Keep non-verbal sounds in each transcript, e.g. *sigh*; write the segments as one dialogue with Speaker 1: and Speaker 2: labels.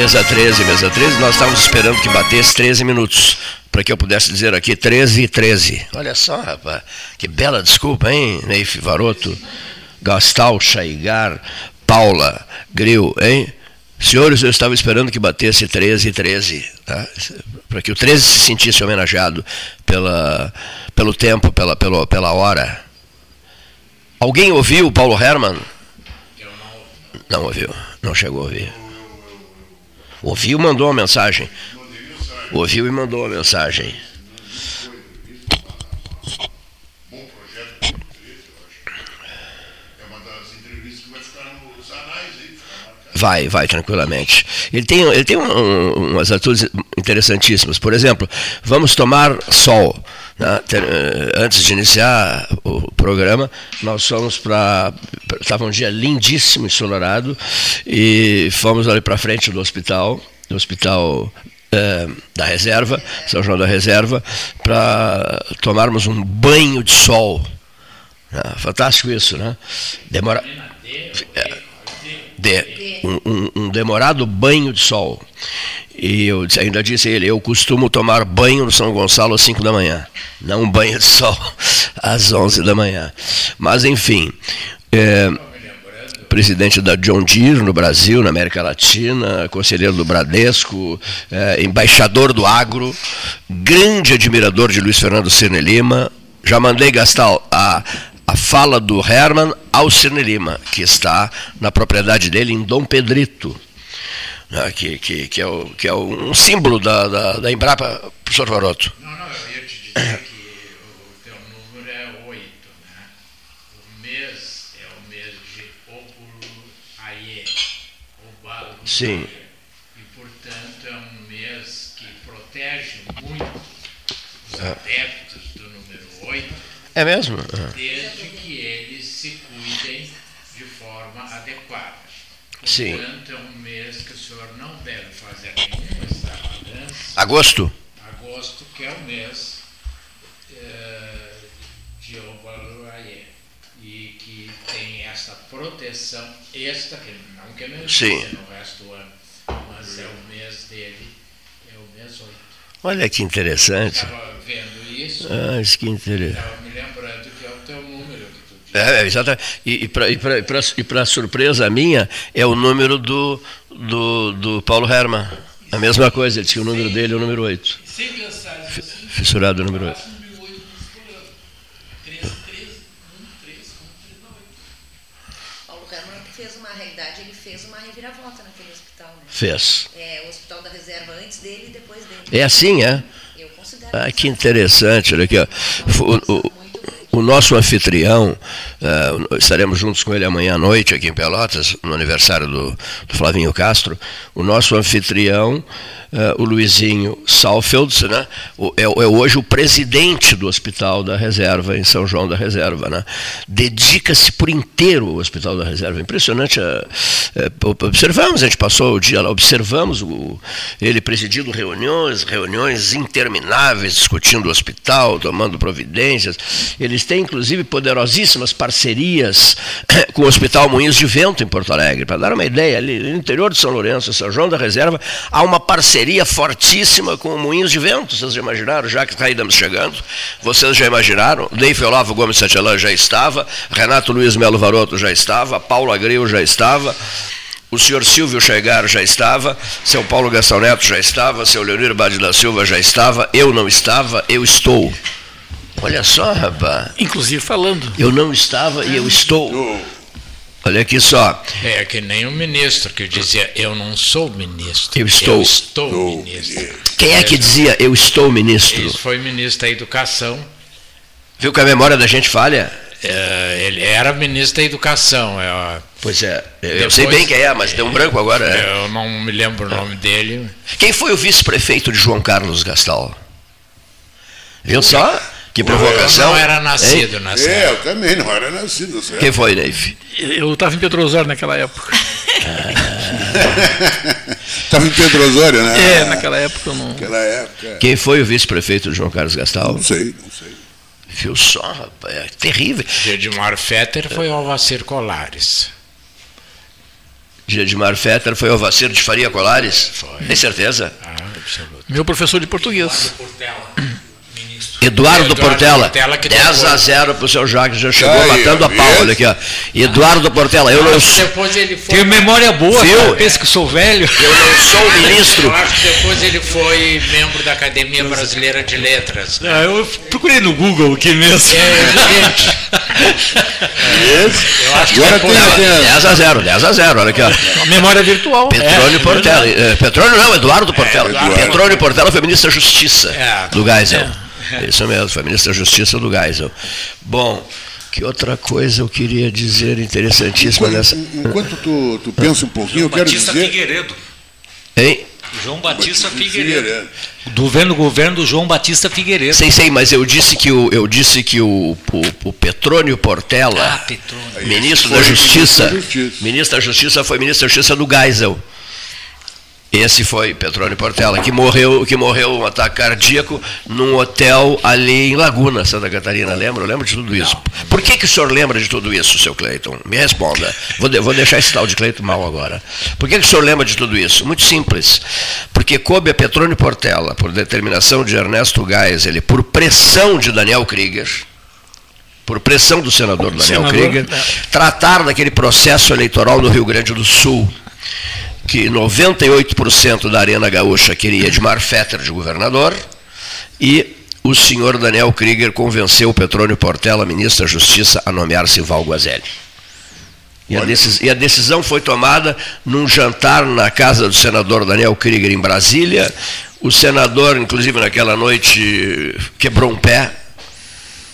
Speaker 1: Mesa 13, mesa 13, nós estávamos esperando que batesse 13 minutos, para que eu pudesse dizer aqui 13 e 13. Olha só, rapaz, que bela desculpa, hein, Neif Varoto, Gastal, Chaigar, Paula, Gril, hein? Senhores, eu estava esperando que batesse 13 e 13, tá? para que o 13 se sentisse homenageado pela, pelo tempo, pela, pela, pela hora. Alguém ouviu o Paulo Herman? Não ouviu, não chegou a ouvir. Ouviu e mandou uma mensagem. Ouviu e mandou uma mensagem. Vai, vai tranquilamente. Ele tem, ele tem um, umas atitudes interessantíssimas. Por exemplo, vamos tomar sol. Né? Eh, antes de iniciar o programa, nós fomos para. Estava um dia lindíssimo, ensolarado, e fomos ali para frente do hospital, do hospital eh, da reserva, São João da Reserva, para tomarmos um banho de sol. Ah, fantástico isso, né? Demora. De, um, um, demorado banho de sol. E eu ainda disse a ele, eu costumo tomar banho no São Gonçalo às 5 da manhã, não banho de sol *laughs* às 11 da manhã. Mas, enfim, é, presidente da John Deere no Brasil, na América Latina, conselheiro do Bradesco, é, embaixador do agro, grande admirador de Luiz Fernando Cirne Lima. Já mandei gastar a a fala do Herman ao Cirne Lima, que está na propriedade dele em Dom Pedrito, né, que, que, que, é o, que é um símbolo da, da, da Embrapa, professor Varoto.
Speaker 2: Não, não, eu ia te dizer que o teu número é 8, né? O mês é o mês de Opulaie, Obalo.
Speaker 1: Sim.
Speaker 2: E, portanto, é um mês que protege muito os adeptos do número 8
Speaker 1: é mesmo?
Speaker 2: Desde que eles se cuidem de forma adequada.
Speaker 1: Sim.
Speaker 2: É um mês que o senhor não deve fazer nenhuma extravagância.
Speaker 1: Agosto?
Speaker 2: Agosto, que é o mês eh, de Obaluaie. E que tem essa proteção esta, que não que não existe no resto do ano, mas é o mês dele, é o mês 8.
Speaker 1: Olha que interessante.
Speaker 2: Estava vendo isso.
Speaker 1: Ah, isso que interessante.
Speaker 2: Estava me lembrando que é o teu número que tu disse. É,
Speaker 1: é exatamente. E, e para surpresa minha, é o número do, do, do Paulo Herman. A mesma coisa, ele tinha o número dele, o número 8.
Speaker 2: Sem pensar assim.
Speaker 1: Fissurado o número 8.
Speaker 3: Paulo Herman fez uma realidade, ele fez uma reviravolta naquele hospital, né?
Speaker 1: Fez.
Speaker 3: É, o hospital da reserva antes dele e depois dele.
Speaker 1: É assim, é?
Speaker 3: Eu considero.
Speaker 1: Ah, que interessante, olha aqui, ó. O, o, o nosso anfitrião, uh, estaremos juntos com ele amanhã à noite aqui em Pelotas, no aniversário do, do Flavinho Castro. O nosso anfitrião uh, o Luizinho Salfeld, né? O, é, é, hoje o presidente do Hospital da Reserva, em São João da Reserva. Né? Dedica-se por inteiro ao Hospital da Reserva. Impressionante. Uh, observamos, a gente passou o dia lá, observamos o, ele presidindo reuniões, reuniões intermináveis, discutindo o hospital, tomando providências. Eles têm, inclusive, poderosíssimas parcerias com o Hospital Moinhos de Vento, em Porto Alegre. Para dar uma ideia, ali no interior de São Lourenço, São João da Reserva, há uma parceria parceria fortíssima com o Moinhos de Vento, vocês já imaginaram, já que está estamos chegando, vocês já imaginaram, Deif Olavo Gomes Satelã já estava, Renato Luiz Melo Varoto já estava, Paulo Agril já estava, o senhor Silvio Chegar já estava, seu Paulo Gastão Neto já estava, seu Leonir Bade da Silva já estava, eu não estava, eu estou. Olha só, rapaz.
Speaker 4: Inclusive falando.
Speaker 1: Eu não estava e eu estou. Olha aqui só.
Speaker 2: É que nem o ministro que dizia, eu não sou ministro.
Speaker 1: Eu estou.
Speaker 2: Eu estou ministro.
Speaker 1: Quem é que dizia, eu estou ministro?
Speaker 2: Isso foi ministro da Educação.
Speaker 1: Viu que a memória da gente falha?
Speaker 2: É, ele era ministro da Educação. É,
Speaker 1: pois é, eu Depois, sei bem quem é, mas deu um branco agora.
Speaker 2: É. Eu não me lembro o nome dele.
Speaker 1: Quem foi o vice-prefeito de João Carlos Gastal? Viu só? Que provocação.
Speaker 2: Eu não era nascido hein? nessa
Speaker 5: É, eu também não era nascido. Certo?
Speaker 1: Quem foi, Neif?
Speaker 4: Eu estava em Pedro Osório naquela época. *laughs*
Speaker 5: Estava em Pedro Osório, né?
Speaker 4: É, naquela época eu não.
Speaker 5: Naquela época.
Speaker 1: Quem foi o vice-prefeito João Carlos Gastal?
Speaker 5: Não sei, não sei.
Speaker 1: Viu só, rapaz, é terrível.
Speaker 2: Edmar Fetter foi o Alvacir Colares.
Speaker 1: De Edmar Fetter foi o Alvacir de Faria Colares? Foi. Tem certeza?
Speaker 2: Ah, absoluto.
Speaker 4: Meu professor de português.
Speaker 1: Eduardo, Eduardo Portela, Portela 10 depois... a 0 para o seu Jacques, já chegou Aí, matando a pau, olha aqui, ó. Eduardo Portela, eu não
Speaker 2: sou. Depois ele foi...
Speaker 4: Tenho memória boa, viu? Pensa que sou velho.
Speaker 1: Eu não sou ministro.
Speaker 2: Eu acho que depois ele foi membro da Academia Brasileira de Letras.
Speaker 4: Né? Ah, eu procurei no Google aqui mesmo.
Speaker 2: É, gente.
Speaker 4: Eu acho que
Speaker 5: Agora
Speaker 4: é
Speaker 5: tem, tem a-
Speaker 1: 10 a 0, 10 a 0, olha aqui, ó.
Speaker 4: Memória virtual.
Speaker 1: Petrônio
Speaker 4: é,
Speaker 1: Portela.
Speaker 4: é
Speaker 1: eh, Petrônio não, Eduardo Portela.
Speaker 5: Eduardo.
Speaker 1: Petrônio Portela foi ministro da Justiça
Speaker 4: É.
Speaker 1: do Geisel. Isso mesmo, foi ministro da Justiça do Geisel. Bom, que outra coisa eu queria dizer interessantíssima
Speaker 5: Enquanto,
Speaker 1: nessa.
Speaker 5: enquanto tu, tu pensa um pouquinho, eu quero
Speaker 6: Batista
Speaker 5: dizer.
Speaker 6: Figueiredo.
Speaker 1: Hein?
Speaker 6: João Batista
Speaker 5: Batista
Speaker 6: Figueiredo.
Speaker 5: Figueiredo.
Speaker 6: Do governo, governo do João Batista Figueiredo.
Speaker 1: Sei, sei, mas eu disse que o, eu disse que o, o, o Petrônio Portela,
Speaker 6: Ah, Petrônio.
Speaker 1: ministro da Justiça. ministro da Justiça foi ministro da Justiça do Geisel. Esse foi Petrônio Portela, que morreu, que morreu um ataque cardíaco num hotel ali em Laguna, Santa Catarina. Lembra? Eu lembro de tudo isso. Por que, que o senhor lembra de tudo isso, seu Cleiton? Me responda. Vou, de- vou deixar esse tal de Cleiton mal agora. Por que, que o senhor lembra de tudo isso? Muito simples. Porque coube a Petrônio Portela, por determinação de Ernesto Geisel, por pressão de Daniel Krieger, por pressão do senador Daniel
Speaker 4: Senador,
Speaker 1: Krieger,
Speaker 4: é.
Speaker 1: tratar daquele processo eleitoral no Rio Grande do Sul, que 98% da Arena Gaúcha queria Edmar Fetter de governador, e o senhor Daniel Krieger convenceu o Petrônio Portela, ministro da Justiça, a nomear Sival Guazelli. E a, decis- e a decisão foi tomada num jantar na casa do senador Daniel Krieger, em Brasília. O senador, inclusive naquela noite, quebrou um pé,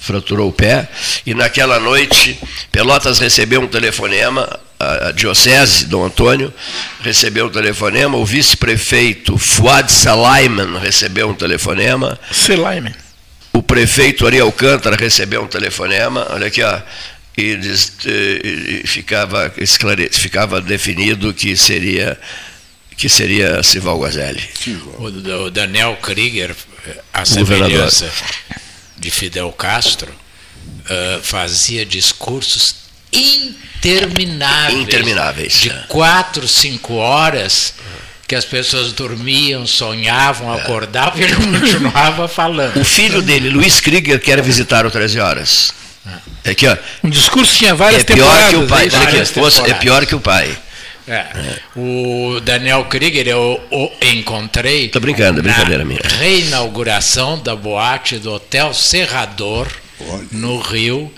Speaker 1: fraturou o pé, e naquela noite Pelotas recebeu um telefonema, a, diocese, Dom Antônio, recebeu um telefonema, o vice-prefeito Fuad Salaiman recebeu um telefonema,
Speaker 4: Selaime.
Speaker 1: o prefeito Ari Alcântara recebeu um telefonema, olha aqui, ó, e, diz- e- e ficava, esclare, ficava definido que seria que seria Sival Guazelli.
Speaker 2: O, o Daniel Krieger, a
Speaker 1: Governador.
Speaker 2: semelhança de Fidel Castro, eh, fazia discursos intermináveis.
Speaker 1: Intermináveis,
Speaker 2: De
Speaker 1: é.
Speaker 2: quatro, cinco horas que as pessoas dormiam, sonhavam, acordavam e *laughs* ele continuava falando.
Speaker 1: O filho dele, Luiz Krieger, quer visitar o 13 horas. É aqui, ó.
Speaker 4: Um discurso tinha várias
Speaker 1: É pior
Speaker 4: temporadas.
Speaker 1: que o pai.
Speaker 4: é
Speaker 1: é pior que o pai.
Speaker 2: É. O Daniel Krieger eu o encontrei
Speaker 1: Tô brincando, é
Speaker 2: na
Speaker 1: brincadeira minha.
Speaker 2: reinauguração da boate do Hotel Serrador,
Speaker 5: Olha.
Speaker 2: no Rio,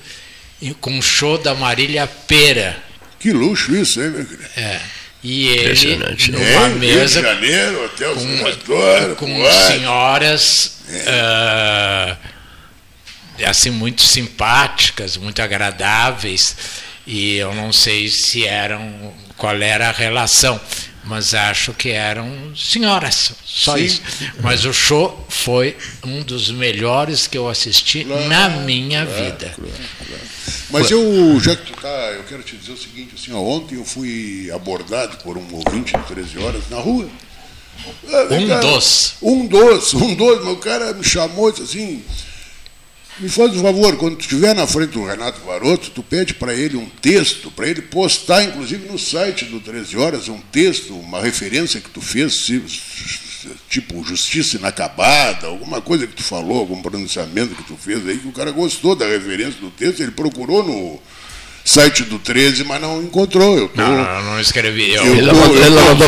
Speaker 2: com um show da Marília Pera.
Speaker 5: Que luxo isso, hein, meu querido?
Speaker 2: É. E ele,
Speaker 1: Impressionante.
Speaker 2: numa
Speaker 5: É, Rio
Speaker 2: mesa
Speaker 5: de Janeiro, Hotel
Speaker 2: com,
Speaker 5: Senador,
Speaker 2: com senhoras ah, assim muito simpáticas, muito agradáveis e eu não sei se eram qual era a relação, mas acho que eram senhoras, só
Speaker 5: Sim.
Speaker 2: isso. Mas o show foi um dos melhores que eu assisti na minha vida.
Speaker 5: Mas eu, já que tu tá, eu quero te dizer o seguinte, assim, ó, ontem eu fui abordado por um ouvinte de 13 horas na rua.
Speaker 2: Um
Speaker 5: cá,
Speaker 2: dos.
Speaker 5: Um dos, um dos, mas o cara me chamou e disse assim, me faz um favor, quando tu estiver na frente do Renato Varoto, tu pede para ele um texto, para ele postar, inclusive no site do 13 Horas, um texto, uma referência que tu fez, tipo Justiça Inacabada, alguma coisa que tu falou, algum pronunciamento que tu fez aí, que o cara gostou da referência do texto, ele procurou no site do 13, mas não encontrou. Eu tô,
Speaker 2: Não, não, não escrevi. Eu,
Speaker 5: Eu
Speaker 1: Ele
Speaker 5: tô-
Speaker 1: não, ele
Speaker 2: eu
Speaker 1: Ele mandou pro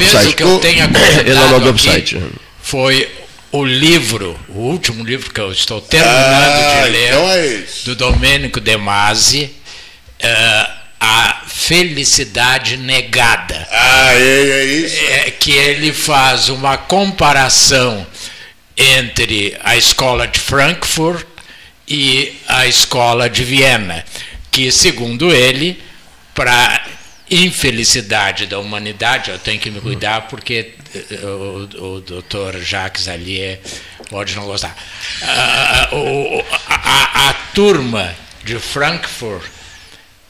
Speaker 2: aqui
Speaker 1: site.
Speaker 2: foi o livro, o último livro que eu estou terminando
Speaker 5: Ah,
Speaker 2: de ler,
Speaker 5: então é
Speaker 2: do Domênico De Masi, eh, A Felicidade Negada.
Speaker 5: Ah, é, é isso.
Speaker 2: É que ele faz uma comparação entre a escola de Frankfurt e a escola de Viena, que, segundo ele, para infelicidade da humanidade, eu tenho que me cuidar porque o, o doutor Jacques ali é- pode não gostar. Ah, o- a, a- a turma de Frankfurt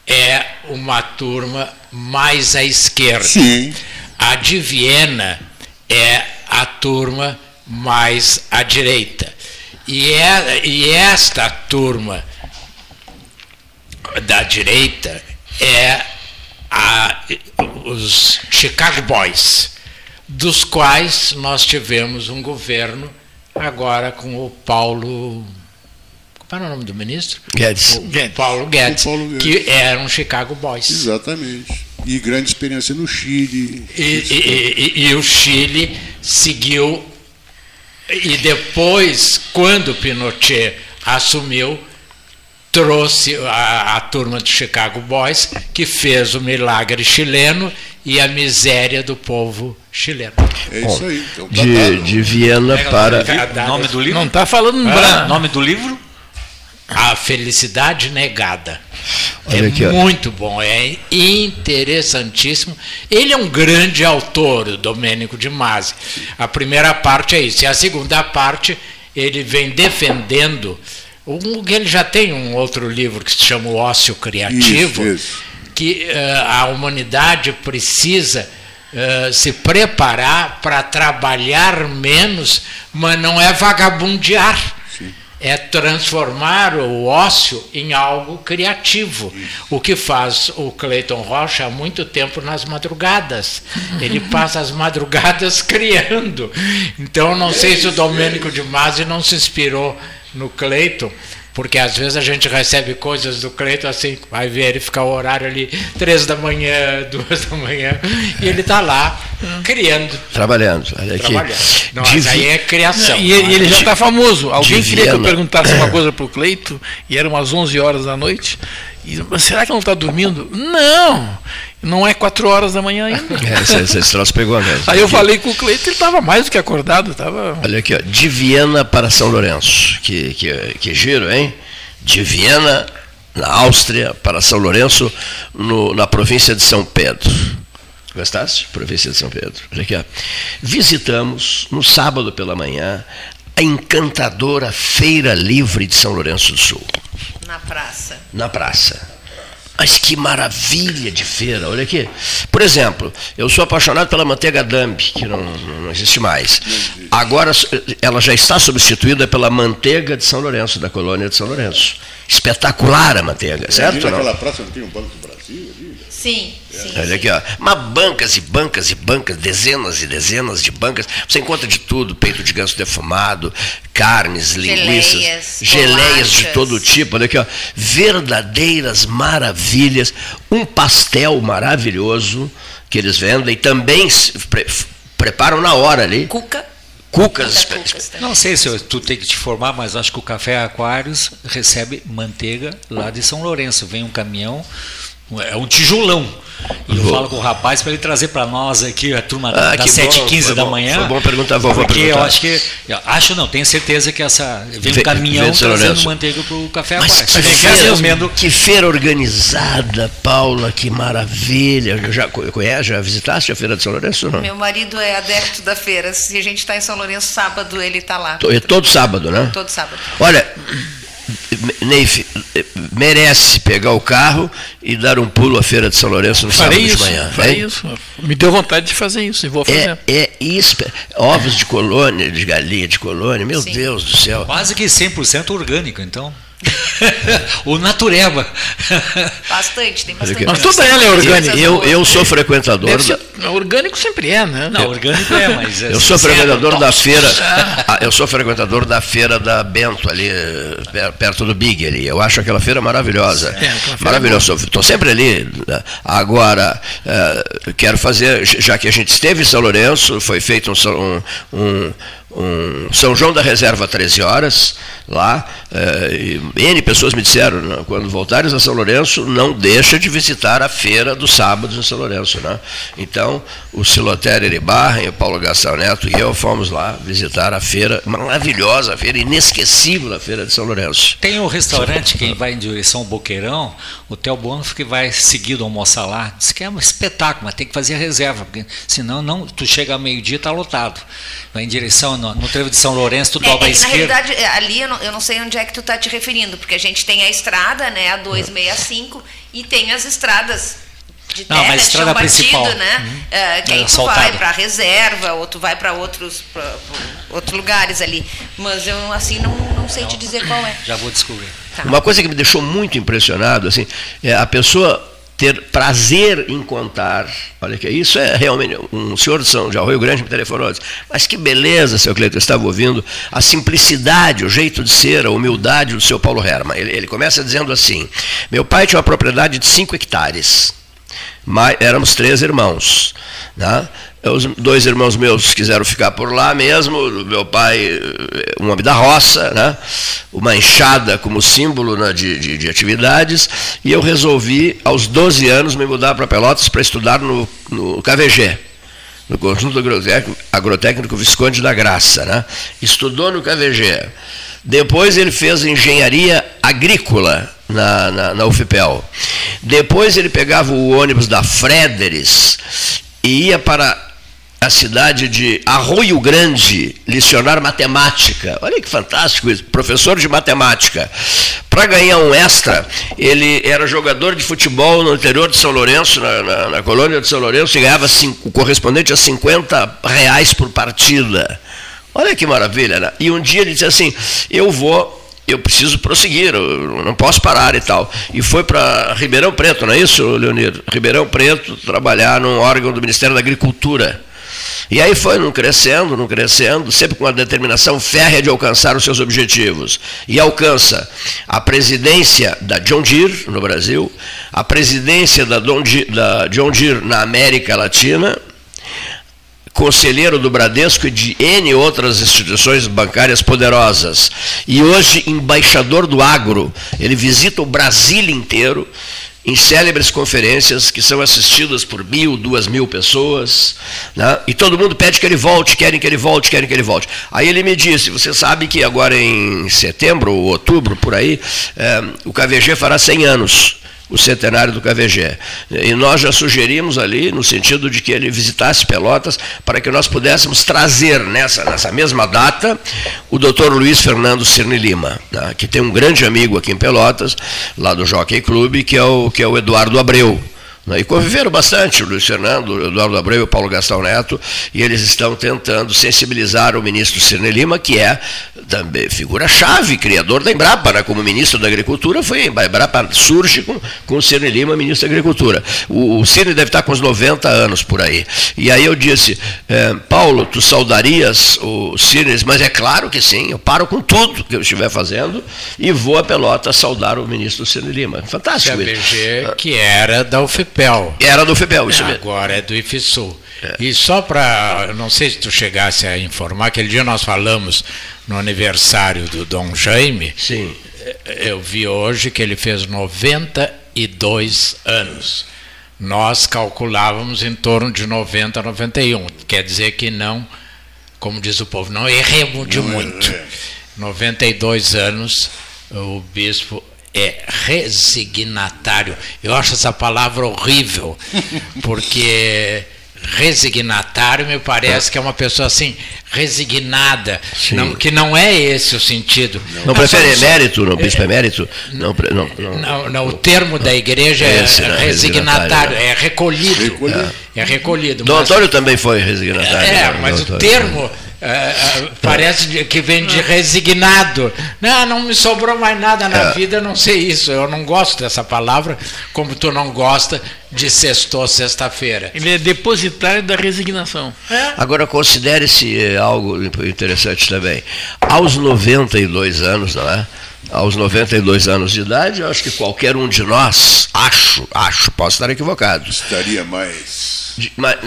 Speaker 2: é uma turma mais à esquerda.
Speaker 5: Sim.
Speaker 2: A de Viena é a turma mais à direita. E, é, e esta turma da direita é a, os Chicago Boys, dos quais nós tivemos um governo agora com o Paulo. Como era o nome do ministro?
Speaker 1: Guedes.
Speaker 2: O Paulo Guedes,
Speaker 5: O Paulo Guedes.
Speaker 2: que eram Chicago Boys.
Speaker 5: Exatamente. E grande experiência no Chile.
Speaker 2: E, e- e- e o Chile seguiu. E depois, quando Pinochet assumiu, trouxe a, a turma do Chicago Boys, que fez o milagre chileno e a miséria do povo chileno.
Speaker 5: É
Speaker 1: Bom,
Speaker 5: isso aí. Então, tá
Speaker 1: de,
Speaker 5: dado.
Speaker 1: de Viena para.
Speaker 2: Cada-
Speaker 6: Nome do livro?
Speaker 4: Não está falando em
Speaker 2: Ah.
Speaker 4: branco.
Speaker 6: Nome do livro?
Speaker 2: A Felicidade Negada.
Speaker 1: Olha
Speaker 2: é
Speaker 1: aqui,
Speaker 2: muito bom, é interessantíssimo. Ele é um grande autor, o Domênico de Masi. A primeira parte é isso. E a segunda parte, ele vem defendendo. Um, ele já tem um outro livro que se chama O Ócio Criativo,
Speaker 5: Isso, isso.
Speaker 2: Que eh, a humanidade precisa eh, se preparar para trabalhar menos, mas não é vagabundear. É transformar o ócio em algo criativo. O que faz o Cleiton Rocha há muito tempo nas madrugadas. Ele *laughs* passa as madrugadas *laughs* criando. Então, não sei se o Domênico de Masi não se inspirou no Cleiton, porque às vezes a gente recebe coisas do Cleiton assim, vai ver, ele fica o horário ali, três da manhã, *laughs* duas da manhã, e ele está lá criando.
Speaker 1: Trabalhando. Olha aqui.
Speaker 2: Trabalhando. Não, aí é criação.
Speaker 4: E, ele- ele já está famoso. Alguém
Speaker 1: de
Speaker 4: queria que eu perguntasse uma *laughs* coisa para o Cleito, e eram umas 11 horas da noite. E, mas será que não está dormindo? Não! Não é 4 horas da manhã ainda. *laughs*
Speaker 1: É, esse, esse, esse troço pegou mesmo.
Speaker 4: Aí eu
Speaker 1: Aqui.
Speaker 4: falei com o Cleito, ele estava mais do que acordado. Tava...
Speaker 1: Olha aqui, ó, de Viena para São Lourenço. Que, que, que giro, hein? De Viena, na Áustria, para São Lourenço, no- na província de São Pedro. Gostaste? Província de São Pedro. Olha aqui, ó. Visitamos, no sábado pela manhã, a encantadora Feira Livre de São Lourenço do Sul,
Speaker 3: Na praça.
Speaker 1: na praça. Mas que maravilha de feira, olha aqui. Por exemplo, eu sou apaixonado pela manteiga Dambi, que não, não existe mais. Agora ela já está substituída pela manteiga de São Lourenço, da colônia de São Lourenço. Espetacular a manteiga, certo?
Speaker 5: Praça não tem um Banco do Brasil ali?
Speaker 3: Sim, sim.
Speaker 1: Olha aqui, ó. Mas bancas e bancas e bancas, dezenas e dezenas de bancas. Você encontra de tudo: peito de ganso defumado, carnes, linguiças,
Speaker 3: Geleias,
Speaker 1: geleias de todo tipo. Olha aqui, ó. Verdadeiras maravilhas. Um pastel maravilhoso que eles vendem. Também se pre- preparam na hora ali.
Speaker 3: Cuca.
Speaker 1: Cucas.
Speaker 3: Cuca, cucas também.
Speaker 6: Não sei se eu- tu tem que te informar, mas acho que o Café Aquários recebe manteiga lá de São Lourenço. Vem um caminhão, é um tijolão. E eu
Speaker 1: Vou.
Speaker 6: falo com o rapaz para ele trazer para nós aqui a turma
Speaker 1: Ah,
Speaker 6: das
Speaker 1: que
Speaker 6: 7h15
Speaker 1: bom,
Speaker 6: da manhã.
Speaker 1: foi bom perguntar, vovó
Speaker 6: Porque eu
Speaker 1: perguntar.
Speaker 6: acho que. eu acho não, tenho certeza que essa. Vem um caminhão
Speaker 1: São
Speaker 6: trazendo
Speaker 1: Lourenço.
Speaker 6: manteiga para o Café
Speaker 1: Mas que
Speaker 6: Eu
Speaker 1: feira,
Speaker 6: comendo
Speaker 1: que feira organizada, Paula, que maravilha. Já co- conhece, já visitaste a Feira de São Lourenço? ou Não?
Speaker 3: Meu marido é adepto da feira. Se a gente está em São Lourenço sábado, ele está lá.
Speaker 1: É todo sábado, né?
Speaker 3: Todo sábado.
Speaker 1: Olha, Neif, merece pegar o carro e dar um pulo à Feira de São Lourenço no
Speaker 4: Farei
Speaker 1: sábado
Speaker 4: isso,
Speaker 1: de manhã.
Speaker 4: farei
Speaker 1: hein?
Speaker 4: isso. Me deu vontade de fazer isso e vou fazer.
Speaker 1: É, é isso. Ovos de colônia, de galinha de colônia, meu
Speaker 3: Sim.
Speaker 1: Deus do céu.
Speaker 6: Quase que 100% orgânico, então. *laughs* o natureba.
Speaker 3: Bastante, tem bastante.
Speaker 1: aqui.
Speaker 4: Mas toda ela é orgânica.
Speaker 1: Eu, eu sou frequentador da,
Speaker 4: ser- orgânico sempre é, né?
Speaker 6: Não, orgânico é, mas. é
Speaker 1: Eu sou
Speaker 6: sincero.
Speaker 1: frequentador da feira. ah, Eu sou frequentador da feira da Bento, ali, per- perto do Big ali. Eu acho aquela feira maravilhosa.
Speaker 4: É,
Speaker 1: Maravilhosa. Estou sempre ali. né? Agora, eh, quero fazer, já que a gente esteve em São Lourenço, foi feito um, um, um- um São João da Reserva 13 horas, lá. eh, N pessoas me disseram, né, quando voltares a São Lourenço, não deixa de visitar a feira dos sábados em São Lourenço. Né? Então, o Silotério Iribarra, o Paulo Gastão Neto e eu fomos lá visitar a feira, maravilhosa, feira inesquecível, a feira de São Lourenço.
Speaker 6: Tem o restaurante, quem vai em direção ao Boqueirão, o Theo Bonif que vai seguido almoçar lá. Diz que é um espetáculo, mas tem que fazer reserva, porque senão não, tu chega ao meio-dia e está lotado. Vai em direção no, no trevo de São Lourenço, tu
Speaker 3: É,
Speaker 6: dobra
Speaker 3: é
Speaker 6: à
Speaker 3: que, na
Speaker 6: esquerda.
Speaker 3: realidade, é, ali eu não, eu não sei onde é que tu está te referindo, porque a gente tem a estrada, né, a 265, e tem as estradas de
Speaker 6: Não,
Speaker 3: terra,
Speaker 6: mas a
Speaker 3: de
Speaker 6: estrada
Speaker 3: chão
Speaker 6: principal.
Speaker 3: batido, né?
Speaker 6: Uhum.
Speaker 3: É, que aí
Speaker 6: É,
Speaker 3: tu vai para reserva, ou tu vai para outros, pra- pra outros lugares ali. Mas eu, assim, não, não sei te dizer qual é.
Speaker 6: Já vou descobrir.
Speaker 3: Tá.
Speaker 1: Uma coisa que me deixou muito impressionado, assim, é a pessoa ter prazer em contar. Olha que isso é realmente um senhor de São de Rio Grande me telefonou, disse, mas que beleza, seu Cleiton, eu estava ouvindo a simplicidade, o jeito de ser, a humildade do seu Paulo Herman. Ele, ele começa dizendo assim: meu pai tinha uma propriedade de 5 hectares. Mas éramos três irmãos. Né? Os dois irmãos meus quiseram ficar por lá mesmo, meu pai, um homem da roça, né? uma enxada como símbolo né, de, de, de, atividades, e eu resolvi, aos 12 anos, me mudar para Pelotas para estudar no, no KVG, no Conjunto Agrotécnico, Agrotécnico Visconde da Graça. Né? Estudou no KVG. Depois ele fez engenharia agrícola na, na, na UFPEL. Depois ele pegava o ônibus da Frederis e ia para a cidade de Arroio Grande licionar matemática. Olha que fantástico isso, professor de matemática. Para ganhar um extra, ele era jogador de futebol no interior de São Lourenço, na, na, na colônia de São Lourenço, e ganhava cinco, o correspondente a 50 reais por partida. Olha que maravilha, né? E um dia ele disse assim: Eu vou eu preciso prosseguir, eu não posso parar e tal. E foi para Ribeirão Preto, não é isso, Leonir? Ribeirão Preto, trabalhar num órgão do Ministério da Agricultura. E aí foi não crescendo, não crescendo, sempre com a determinação férrea de alcançar os seus objetivos. E alcança a presidência da John Deere no Brasil, a presidência da, da John Deere na América Latina, conselheiro do Bradesco e de N outras instituições bancárias poderosas. E hoje embaixador do agro. Ele visita o Brasil inteiro em célebres conferências que são assistidas por mil, duas mil pessoas, né? e todo mundo pede que ele volte, querem que ele volte, querem que ele volte. Aí ele me disse: Você sabe que agora em setembro ou outubro, por aí, é, o KVG fará 100 anos o centenário do KVG. E nós já sugerimos ali, no sentido de que ele visitasse Pelotas, para que nós pudéssemos trazer nessa, nessa mesma data o doutor Luiz Fernando Cirne Lima, né, que tem um grande amigo aqui em Pelotas, lá do Jockey Club, que é o, que é o Eduardo Abreu. Né? E conviveram bastante, o Luiz Fernando, o Eduardo Abreu e o Paulo Gastão Neto, e eles estão tentando sensibilizar o ministro Cirne Lima, que é também figura-chave, criador da Embrapa, né? como ministro da Agricultura, foi a Embrapa surge com, com o Cirne Lima, ministro da Agricultura. O, o Cirne deve estar com uns 90 anos por aí. E aí eu disse, é, Paulo, tu saudarias o Cirne? Mas é claro que sim, eu paro com tudo que eu estiver fazendo e vou a Pelota saudar o ministro Cirne Lima. Fantástico.
Speaker 2: CBG, que era da UFP FEPEL.
Speaker 1: Era do FEPEL, isso mesmo.
Speaker 2: Agora é do IFSUL. É. E só para, não sei se tu chegasse a informar, aquele dia nós falamos no aniversário do Dom Jaime.
Speaker 1: Sim.
Speaker 2: Eu vi hoje que ele fez 92 anos. Nós calculávamos em torno de 90 a 91. Quer dizer que não, como diz o povo, não erremos de muito. É. 92 anos, o bispo é resignatário. Eu acho essa palavra horrível, *laughs* porque resignatário me parece que é uma pessoa assim resignada. Não, que não é esse o sentido.
Speaker 1: Não, não prefere emérito não bispo emérito?
Speaker 2: Não, não, não, não, não o termo da igreja é, esse, é resignatário é recolhido. Recolhido. é, é recolhido
Speaker 1: Dom Antônio também foi resignatário
Speaker 2: é, né? mas o termo é, é, parece que vem de resignado. Não, não me sobrou mais nada na é. vida, eu não sei isso. Eu não gosto dessa palavra, como tu não gosta de sextou, sexta-feira.
Speaker 4: Ele é depositário da resignação.
Speaker 1: É. Agora, considere-se eh, algo interessante também. Aos 92 anos, não é? Aos 92 anos de idade, eu acho que qualquer um de nós, acho, acho, posso estar equivocado.
Speaker 5: Estaria mais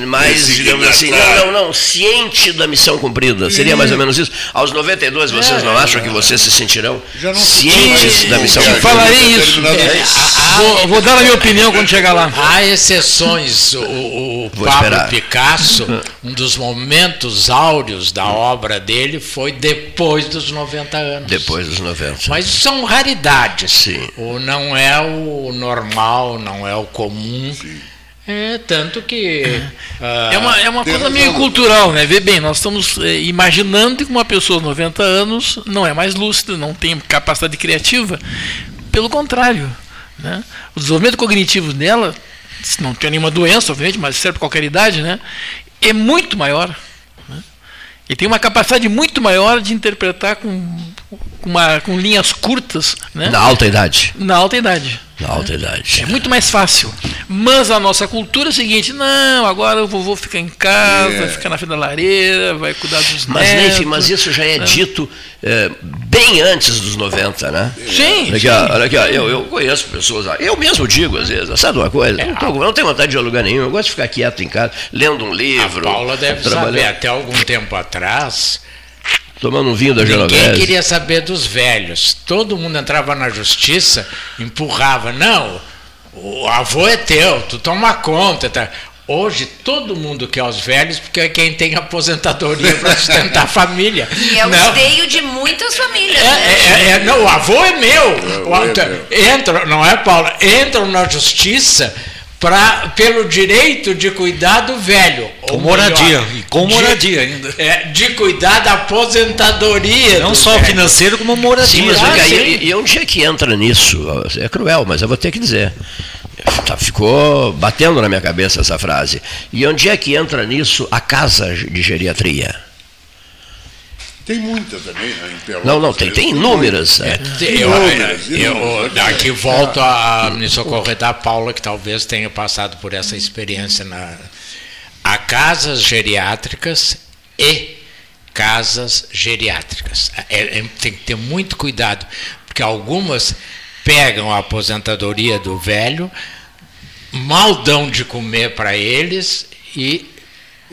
Speaker 1: mais, digamos assim, não, não, não, ciente da missão cumprida. Seria mais ou menos isso. Aos 92, vocês é, não acham que vocês se sentirão cientes da missão
Speaker 4: cumprida? Falarei isso. É, vou, vou, dar a minha opinião quando chegar lá.
Speaker 2: Há exceções. O, o Pablo esperar. Picasso, um dos momentos áureos da obra dele foi depois dos 90 anos.
Speaker 1: Depois dos 90.
Speaker 2: Mas são raridades.
Speaker 1: Sim.
Speaker 2: O não é o normal, não é o comum. Sim. É, tanto que.
Speaker 4: Uh, é uma, é uma coisa meio cultural, né? Vê bem, nós estamos é, imaginando que uma pessoa de 90 anos não é mais lúcida, não tem capacidade criativa. Pelo contrário, né? o desenvolvimento cognitivo dela, não tem nenhuma doença, obviamente, mas serve para qualquer idade, né? é muito maior. Né? E tem uma capacidade muito maior de interpretar com com, uma, com linhas curtas. Né?
Speaker 1: Na alta idade.
Speaker 4: Na alta idade.
Speaker 1: Na alta idade.
Speaker 4: É muito mais fácil. Mas a nossa cultura é o seguinte: não, agora o vovô fica em casa, vai ficar na frente da lareira, vai cuidar dos
Speaker 1: Mas,
Speaker 4: netos.
Speaker 1: Neif, mas isso já é
Speaker 4: né?
Speaker 1: dito é, bem antes dos 90, né?
Speaker 4: Sim,
Speaker 1: Olha aqui,
Speaker 4: sim.
Speaker 1: ó, olha aqui, ó, eu, eu conheço pessoas, eu mesmo digo às vezes, sabe uma coisa? não, tô- não tenho vontade de ir a lugar nenhum, eu gosto de ficar quieto em casa, lendo um livro.
Speaker 2: A Paula deve saber, até algum tempo atrás,
Speaker 1: tomando um vinho da
Speaker 2: ninguém
Speaker 1: Genovese.
Speaker 2: queria saber dos velhos. Todo mundo entrava na justiça, empurrava. Não, o avô é teu, tu toma conta. Tá? Hoje todo mundo quer os velhos porque é quem tem aposentadoria para sustentar a família. *laughs*
Speaker 3: E é o
Speaker 2: Não.
Speaker 3: esteio de muitas famílias.
Speaker 2: É,
Speaker 3: né?
Speaker 2: é, é, não, o avô é meu. O-
Speaker 5: avô é meu.
Speaker 2: Entram, não é, Paulo? Entram na justiça pra, pelo direito de cuidar do velho.
Speaker 6: Com
Speaker 2: Ou
Speaker 6: moradia,
Speaker 2: melhor,
Speaker 6: e com
Speaker 2: de-
Speaker 6: moradia ainda.
Speaker 2: É, de cuidar da aposentadoria.
Speaker 6: Não
Speaker 2: do
Speaker 6: só
Speaker 2: velho.
Speaker 6: financeiro, como
Speaker 1: Sim,
Speaker 6: moradia.
Speaker 1: mas
Speaker 2: Ah, sim.
Speaker 1: e, e onde é que entra nisso? É cruel, mas eu vou ter que dizer. Tá, ficou batendo na minha cabeça essa frase. E onde é que entra nisso a casa de geriatria?
Speaker 5: Tem muita também, né? Em Pelotas,
Speaker 1: Não, não, tem, tem inúmeras. é.
Speaker 2: Eu,
Speaker 5: Inúmeras,
Speaker 2: eu,
Speaker 5: inúmeras.
Speaker 2: aqui volto a me socorrer da Paula, que talvez tenha passado por essa experiência na. Há casas geriátricas e casas geriátricas. É- é- tem que ter muito cuidado, porque algumas pegam a aposentadoria do velho, mal dão de comer para eles e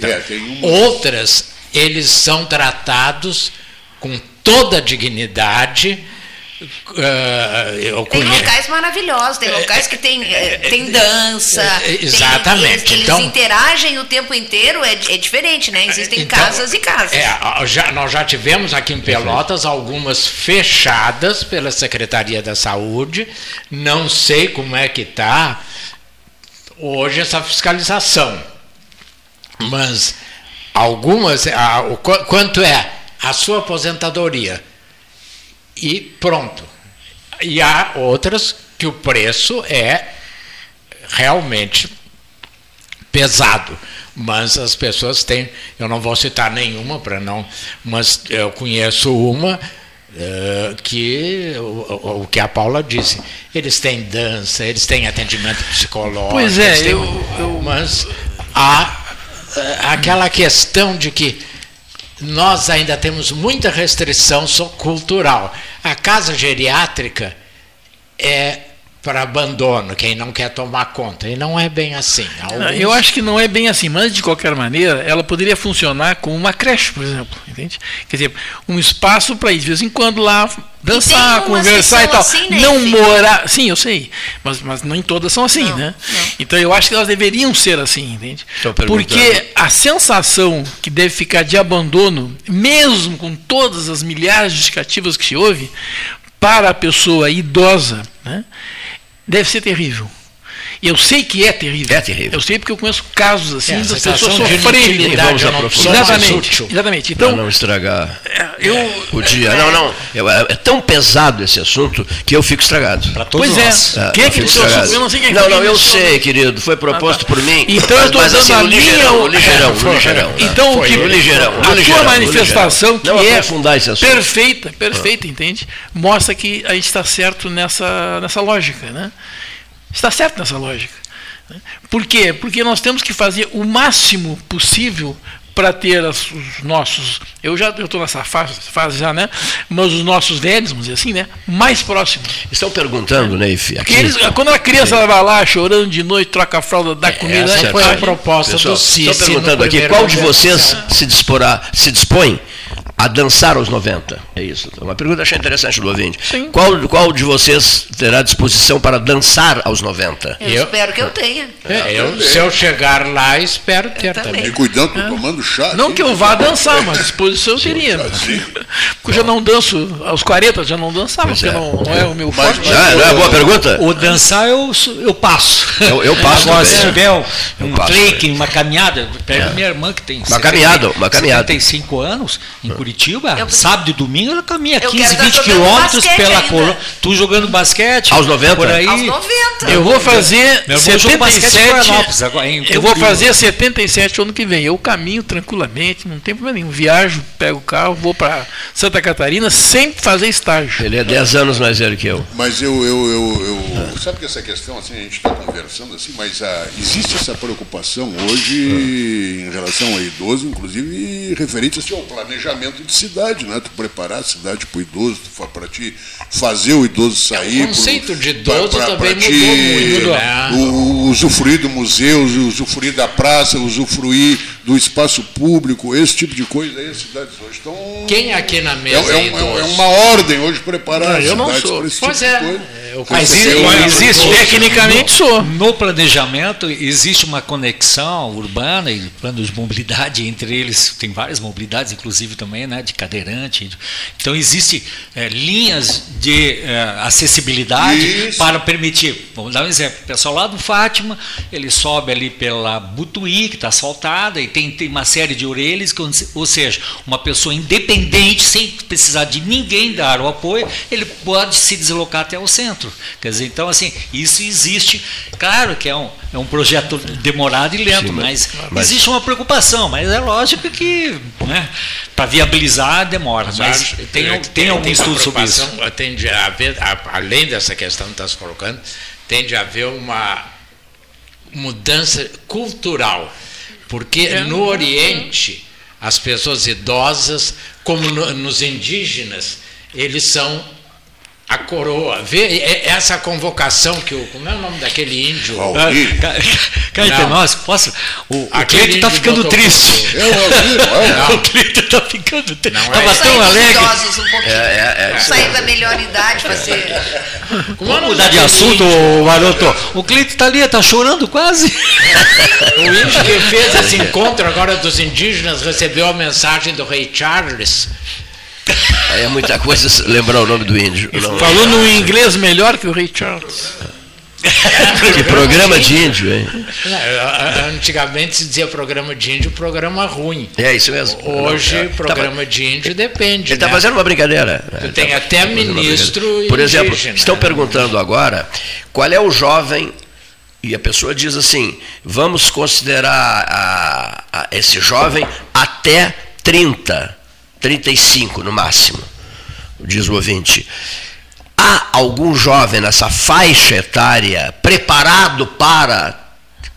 Speaker 5: É, tem.
Speaker 2: Outras, eles são tratados com toda a dignidade. eu
Speaker 3: Tem locais maravilhosos, tem locais que tem, eh, tem dança.
Speaker 2: é,
Speaker 3: tem-
Speaker 2: exatamente.
Speaker 3: eles, eles
Speaker 2: Então-
Speaker 3: interagem o tempo inteiro, é, é diferente, né? Existem
Speaker 2: Então,
Speaker 3: casas e casas.
Speaker 2: É, já- nós já tivemos aqui em Pelotas algumas fechadas pela Secretaria da Saúde. Não sei como é que está hoje essa fiscalização. Mas algumas, a- o qu- quanto é a sua aposentadoria? E pronto. E há outras que o preço é realmente pesado. Mas as pessoas têm, eu não vou citar nenhuma para não, mas eu conheço uma eh, que o, que a Paula disse, eles têm dança, eles têm atendimento psicológico,
Speaker 4: Pois é,
Speaker 2: têm-
Speaker 4: eu-
Speaker 2: mas há aquela questão de que nós ainda temos muita restrição cultural. A casa geriátrica é para abandono, quem não quer tomar conta. E não é bem assim. Alguns-
Speaker 4: Eu acho que não é bem assim, mas de qualquer maneira, ela poderia funcionar como uma creche, por exemplo, entende? Quer dizer, um espaço para ir de vez em quando lá dançar, conversar e tal.
Speaker 3: assim, né,
Speaker 4: não
Speaker 3: filho?
Speaker 4: morar, sim, eu sei, mas, mas nem todas são assim,
Speaker 3: Não,
Speaker 4: né?
Speaker 3: não.
Speaker 4: Então eu acho que elas deveriam ser assim, entende? Porque a sensação que deve ficar de abandono, mesmo com todas as milhares de justificativas que se ouve, para a pessoa idosa, né, deve ser. E eu sei que é terrível.
Speaker 1: É terrível.
Speaker 4: Eu sei porque eu conheço casos assim
Speaker 2: É, a
Speaker 4: das pessoas
Speaker 2: mais
Speaker 4: Exatamente. Exatamente.
Speaker 1: Para
Speaker 4: Então,
Speaker 1: não estragar
Speaker 4: eu
Speaker 1: o dia. Não, não. eu- é, é tão pesado esse assunto que eu fico estragado.
Speaker 6: Para todos
Speaker 4: Pois é.
Speaker 6: nós.
Speaker 1: Ah,
Speaker 4: Quem é
Speaker 1: eu
Speaker 4: que o
Speaker 1: estragado.
Speaker 4: Eu não sei quem
Speaker 1: Não, não, eu
Speaker 4: o
Speaker 1: sei, querido. Foi proposto
Speaker 4: Ah, tá.
Speaker 1: por mim.
Speaker 4: Então eu estou dando
Speaker 1: assim,
Speaker 4: a minha-
Speaker 1: no ligeirão, no ligeirão.
Speaker 4: Então,
Speaker 1: Foi,
Speaker 4: que,
Speaker 1: no ligeirão,
Speaker 4: a
Speaker 1: no
Speaker 4: manifestação, que é
Speaker 1: aprofundar esse assunto.
Speaker 4: perfeita, perfeita, entende? Mostra que a gente está certo nessa, nessa lógica, né? Está certo nessa lógica. né? Por quê? Porque nós temos que fazer o máximo possível para ter as- os nossos, eu já estou nessa fase, fase já, né? Mas os nossos velhos, vamos dizer assim, né? Mais próximos.
Speaker 1: Estão perguntando, Neif, aqui.
Speaker 4: Porque eles, quando a criança vai lá chorando de noite, troca a fralda, dá comida,
Speaker 2: essa
Speaker 4: né?
Speaker 2: foi a proposta
Speaker 1: Pessoal,
Speaker 2: do CICI.
Speaker 1: Estão perguntando aqui, qual de vocês se, disporá, se dispõe a dançar aos 90? É isso. Uma pergunta que eu achei interessante do ouvinte.
Speaker 4: Sim.
Speaker 1: Qual, qual de vocês terá disposição para dançar aos 90?
Speaker 3: Eu,
Speaker 2: Eu-
Speaker 3: espero que eu tenha.
Speaker 2: É, eu, se eu chegar lá, espero ter
Speaker 3: também.
Speaker 2: também.
Speaker 5: E cuidando, tô tomando chá.
Speaker 4: Não que eu vá dançar, mas disposição eu teria. Porque eu já não danço, aos 40 já não dançava,
Speaker 1: Pois
Speaker 4: porque
Speaker 1: é.
Speaker 4: não, não é o meu
Speaker 5: Mas-
Speaker 4: forte.
Speaker 1: Não, é- não é boa pergunta?
Speaker 6: O dançar eu, eu passo.
Speaker 1: Eu- eu passo
Speaker 6: Agora,
Speaker 1: também.
Speaker 6: se tiver um, um
Speaker 1: passo
Speaker 6: trekking, uma caminhada, pega minha irmã que tem
Speaker 1: Uma caminhada, uma caminhada.
Speaker 6: 75 anos, em
Speaker 1: Ah.
Speaker 6: Curitiba,
Speaker 3: Eu-
Speaker 6: sábado e domingo, ela caminha
Speaker 3: Eu
Speaker 6: 15,
Speaker 3: quero tá
Speaker 6: 20
Speaker 3: jogando
Speaker 6: quilômetros pela colo... Tu jogando basquete.
Speaker 1: Aos 90?
Speaker 6: Por aí.
Speaker 3: Aos 90.
Speaker 4: Eu vou fazer
Speaker 6: Meu irmão jogou basquete em
Speaker 4: 77.
Speaker 6: Florianópolis agora, em
Speaker 4: Eu vou fazer 77 ano que vem. Eu caminho tranquilamente, não tem problema nenhum. Viajo, pego o carro, vou para Santa Catarina sem fazer estágio.
Speaker 1: Ele é 10 anos mais velho que eu.
Speaker 5: Mas eu, eu, eu, eu- sabe que essa questão, assim, a gente está conversando assim, mas ah, existe essa preocupação hoje em relação ao idoso, inclusive referente assim, ao planejamento de cidade, né? Tu preparar a cidade para o idoso, para te fazer o idoso sair.
Speaker 2: O conceito
Speaker 5: pro-
Speaker 2: de
Speaker 5: pra-
Speaker 2: idoso
Speaker 5: pra-
Speaker 2: também
Speaker 5: pra
Speaker 2: mudou muito, né?
Speaker 5: o- o- usufruir do museu, usufruir da praça, usufruir do espaço público, esse tipo de coisa aí, as cidades hoje estão.
Speaker 2: Quem aqui na
Speaker 5: É,
Speaker 2: mesa
Speaker 5: é
Speaker 2: é,
Speaker 5: um- é uma ordem hoje preparar
Speaker 4: Não,
Speaker 5: as
Speaker 4: eu não
Speaker 5: cidades
Speaker 4: sou.
Speaker 5: para esse
Speaker 2: Pois
Speaker 5: tipo
Speaker 2: é.
Speaker 5: de coisa.
Speaker 2: Eu
Speaker 6: Mas
Speaker 2: conheço-
Speaker 6: existe,
Speaker 2: eu.
Speaker 4: Tecnicamente sou.
Speaker 6: No planejamento existe uma conexão urbana e plano de mobilidade entre eles tem várias mobilidades, inclusive também, né, de cadeirante. Então existe eh, linhas de eh, acessibilidade
Speaker 5: Isso.
Speaker 6: para permitir. Vamos dar um exemplo. O pessoal lá do Fátima, ele sobe ali pela Butuí, que está asfaltada, e tem, tem uma série de orelhas, que, ou seja, uma pessoa independente, sem precisar de ninguém dar o apoio, ele pode se deslocar até o centro. Quer dizer, então, assim, isso existe. Claro que é um, é um projeto demorado e lento,
Speaker 1: Sim,
Speaker 6: mas,
Speaker 1: mas- mas-
Speaker 6: existe uma preocupação, mas é lógico que né, para viabilizar demora. Mas,
Speaker 2: acho-
Speaker 6: tem,
Speaker 2: é,
Speaker 6: tem, algum estudo sobre isso.
Speaker 2: Tem de haver, a- além dessa questão que está se colocando, tem de haver uma mudança cultural. Porque no Oriente, as pessoas idosas, como no- nos indígenas, eles são a coroa. Vê é- essa convocação que o. Como é o nome daquele índio?
Speaker 6: Entre
Speaker 2: Não.
Speaker 6: nós, posso? O, o
Speaker 2: Aquele
Speaker 6: Cleito está
Speaker 2: índio
Speaker 6: ficando triste.
Speaker 5: É o Valdir, é o
Speaker 6: O Cleito está ficando triste.
Speaker 2: Não é
Speaker 6: Estava
Speaker 3: Vamos
Speaker 6: tão alegre.
Speaker 3: idosos um pouquinho.
Speaker 1: É, é, é.
Speaker 3: Sair da melhor idade, fazer.
Speaker 2: Como é o
Speaker 6: Vamos mudar de assunto,
Speaker 2: índio?
Speaker 6: Maroto. O Cleito está ali, está chorando quase.
Speaker 2: O índio que fez esse encontro agora dos indígenas recebeu a mensagem do rei Charles.
Speaker 1: É muita coisa lembrar o nome do índio. Não.
Speaker 4: Falou no inglês melhor que o Ray Charles. *laughs*
Speaker 1: Que programa de índio, hein?
Speaker 2: Antigamente se dizia programa de índio, programa ruim.
Speaker 1: É isso mesmo.
Speaker 2: Hoje,
Speaker 1: Não, é.
Speaker 2: programa de índio depende.
Speaker 1: Ele está
Speaker 2: né?
Speaker 1: fazendo uma brincadeira.
Speaker 2: Tu
Speaker 1: Ele
Speaker 2: tem
Speaker 1: tá
Speaker 2: até ministro.
Speaker 1: Por exemplo,
Speaker 2: indígena.
Speaker 1: estão perguntando agora qual é o jovem e a pessoa diz assim: vamos considerar a- a- esse jovem até 30, 35 no máximo, diz o ouvinte. Há algum jovem nessa faixa etária preparado para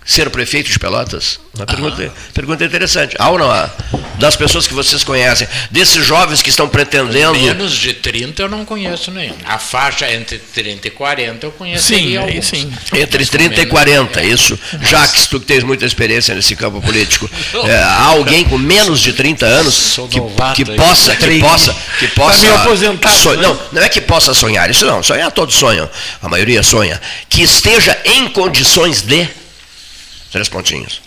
Speaker 1: ser prefeito de Pelotas? Uma pergunta, pergunta interessante. Há ou não há? Das pessoas que vocês conhecem, desses jovens que estão pretendendo.
Speaker 2: Menos de 30 eu não conheço nenhum. A faixa entre 30 e 40 eu conheço
Speaker 4: Sim,
Speaker 2: aí
Speaker 4: aí
Speaker 2: alguns.
Speaker 4: sim.
Speaker 1: Entre
Speaker 2: Mais ou
Speaker 1: 30 e
Speaker 2: menos.
Speaker 1: 40, isso. Jacques, tu que tens muita experiência nesse campo político. *laughs* É, há alguém com menos de 30 anos que, que possa, que possa, que possa.
Speaker 4: meio aposentado,
Speaker 1: so-
Speaker 4: né?
Speaker 1: Não, não é que possa sonhar, isso não. Sonhar todos sonham. A maioria sonha. Que esteja em condições de. Três pontinhos.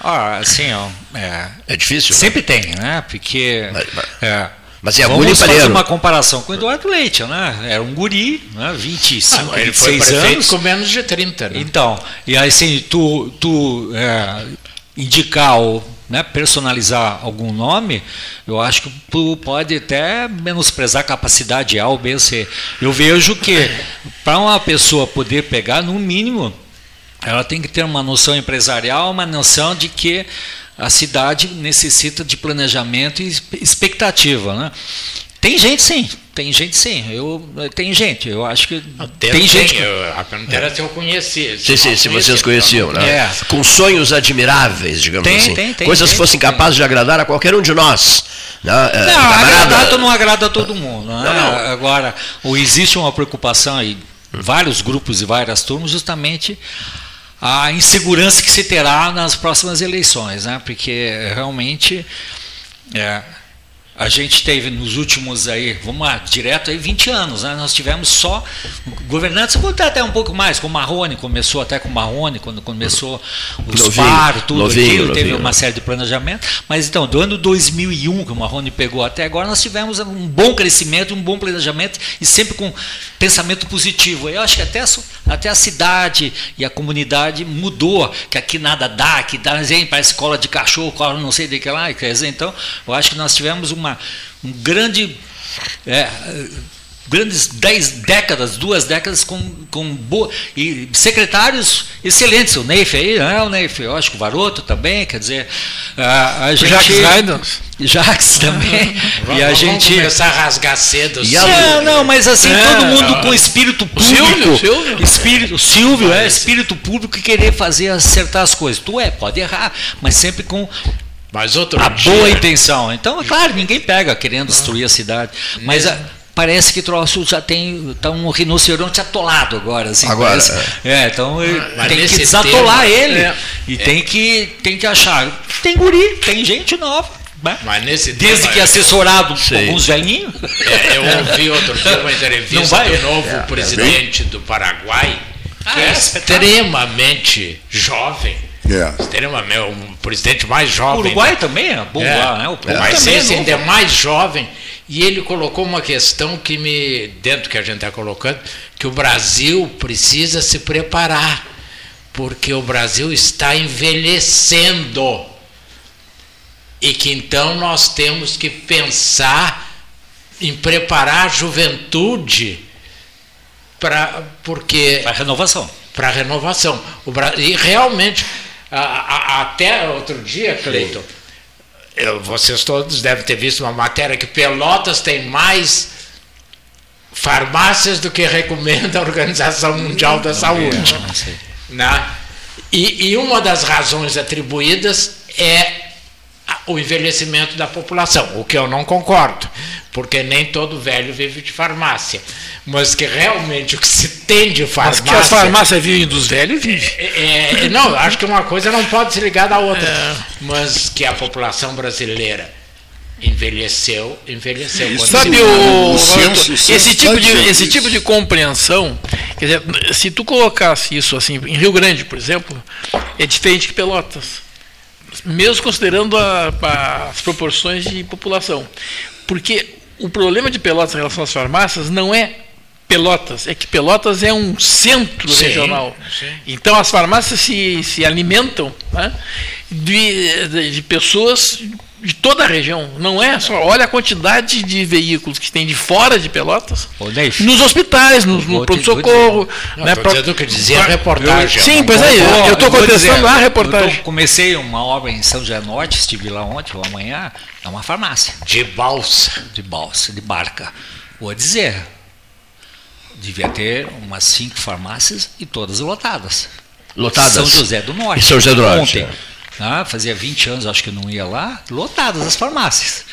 Speaker 6: Ah, assim, ó. É,
Speaker 1: É difícil?
Speaker 6: sempre tem, né? Porque.
Speaker 1: Mas- mas-
Speaker 6: é,
Speaker 1: mas é
Speaker 6: Vamos fazer uma comparação com o Eduardo Leite, né? Era um guri, né? 25,
Speaker 2: Ah, ele foi
Speaker 6: 26
Speaker 2: prefeito
Speaker 6: anos.
Speaker 2: com menos de 30, né?
Speaker 6: Então, e aí assim, tu, tu é, indicar ou né, personalizar algum nome, eu acho que tu pode até menosprezar a capacidade A ou B C. Eu vejo que para uma pessoa poder pegar, no mínimo, ela tem que ter uma noção empresarial, uma noção de que a cidade necessita de planejamento e expectativa. Né? Tem gente sim, tem gente sim. Eu, tem gente, eu acho que
Speaker 2: Tem,
Speaker 6: tem gente. que-
Speaker 2: eu, a pergunta era se eu conhecia.
Speaker 1: Sim, sim, se vocês
Speaker 2: conhecia,
Speaker 1: conheciam, né?
Speaker 6: É.
Speaker 1: Com sonhos admiráveis, digamos
Speaker 6: Tem,
Speaker 1: assim.
Speaker 6: tem, tem,
Speaker 1: Coisas que fossem capazes de agradar a qualquer um de nós. Né? É,
Speaker 6: Não,
Speaker 1: camarada-
Speaker 6: agradar não agrada a todo mundo. né?
Speaker 1: Não, não.
Speaker 6: Agora, existe uma preocupação aí, vários grupos e várias turmas, justamente a insegurança que se terá nas próximas eleições, né? Porque realmente é, a gente teve nos últimos aí, vamos lá, direto aí 20 anos, né? Nós tivemos só governantes, vou até- até um pouco mais, com o Marrone, começou até com o Marrone, quando começou os
Speaker 1: Novinho,
Speaker 6: PAR, tudo
Speaker 1: novinho,
Speaker 6: aquilo, teve
Speaker 1: novinho,
Speaker 6: uma
Speaker 1: né?
Speaker 6: série de planejamento. Mas então, do ano 2001, que o Marrone pegou até agora, nós tivemos um bom crescimento, um bom planejamento e sempre com pensamento positivo. Eu acho que até a, até a cidade e a comunidade mudou, que aqui nada dá, que dá, vem para a escola de cachorro, cola não sei de que lá. Quer dizer, então, eu acho que nós tivemos uma uma, um grande. É, grandes dez décadas, duas décadas com, com boa, e secretários excelentes, o Neif aí, né, o Neif, eu acho que o Varoto também, quer dizer, a, a gente...
Speaker 4: Jacques Raidons. *laughs*
Speaker 6: Jacques também, *laughs* e a gente...
Speaker 2: começar a rasgar cedo.
Speaker 6: E a, é, não, mas assim,
Speaker 4: É,
Speaker 6: todo mundo com espírito público,
Speaker 4: Silvio, Silvio.
Speaker 6: espírito, Silvio, é, espírito público e querer fazer acertar as coisas. Tu é, pode errar, mas sempre com
Speaker 2: Mas outro
Speaker 6: a
Speaker 2: dia,
Speaker 6: boa intenção. Então, é claro, ninguém pega querendo destruir a cidade, mas a- parece que troço já tem tá um rinoceronte atolado agora, assim.
Speaker 1: Agora,
Speaker 6: parece. é, então eh,
Speaker 2: Mas
Speaker 6: tem que desatolar
Speaker 2: tema-
Speaker 6: ele
Speaker 4: é.
Speaker 6: e tem que tem que achar. Tem guri, tem gente nova. né?
Speaker 2: Mas nesse
Speaker 6: Desde
Speaker 2: tema,
Speaker 6: que assessorado por
Speaker 1: Sei.
Speaker 6: alguns velhinhos.
Speaker 2: É, eu ouvi outro dia uma entrevista do novo presidente do Paraguai, que
Speaker 6: Ah,
Speaker 2: é
Speaker 6: é,
Speaker 2: extremamente jovem.
Speaker 5: É.
Speaker 2: Extremamente, um presidente mais
Speaker 6: O
Speaker 2: jovem.
Speaker 6: Uruguai também é bom
Speaker 2: É,
Speaker 6: lá, né? O povo
Speaker 2: mas
Speaker 6: também é
Speaker 2: esse
Speaker 6: novo.
Speaker 2: ainda é mais jovem. E ele colocou uma questão que me, dentro que a gente está colocando, que o Brasil precisa se preparar, porque o Brasil está envelhecendo. E que então nós temos que pensar em preparar a juventude para porque
Speaker 6: Para renovação.
Speaker 2: para renovação. O Bra... E realmente, a- a- até outro dia, Cleiton, vocês todos devem ter visto uma matéria que Pelotas tem mais farmácias do que recomenda a Organização Mundial da Saúde. Né? E, e uma das razões atribuídas é o envelhecimento da população, o que eu não concordo, porque nem todo velho vive de farmácia. Mas que realmente o que se tem de
Speaker 4: Mas
Speaker 2: farmácia.
Speaker 4: que as farmácias vivem dos velhos, vive.
Speaker 2: É, é, não, acho que uma coisa não pode se ligar da outra. Mas que a população brasileira envelheceu, envelheceu.
Speaker 5: Isso.
Speaker 4: Sabe o,
Speaker 5: o censo- o
Speaker 4: esse tipo de esse tipo de compreensão, quer dizer, se tu colocasse isso assim em Rio Grande, por exemplo, é diferente que Pelotas, mesmo considerando a- a- as proporções de população, porque o problema de Pelotas em relação às farmácias não é Pelotas, é que Pelotas é um centro
Speaker 2: Sim,
Speaker 4: regional.
Speaker 2: sim.
Speaker 4: Então as farmácias se, se alimentam né, de, de, de pessoas de toda a região. Não é só. Olha a quantidade de veículos que tem de fora de Pelotas. Nos hospitais, no, no pronto-socorro. Né, pra-
Speaker 2: o que dizia a reportagem.
Speaker 4: Sim, pois é, eu estou contestando
Speaker 6: dizer,
Speaker 4: a
Speaker 6: eu
Speaker 4: reportagem.
Speaker 6: tô- comecei uma obra em São José Norte, estive lá ontem ou amanhã, é uma farmácia
Speaker 2: De balsa.
Speaker 6: de balsa, de barca. Vou dizer, devia ter umas cinco farmácias e todas lotadas.
Speaker 1: Lotadas.
Speaker 6: São José do Norte.
Speaker 1: Em São José do Norte,
Speaker 6: Ontem. Ah, fazia 20 anos, acho que eu não ia lá, lotadas as farmácias.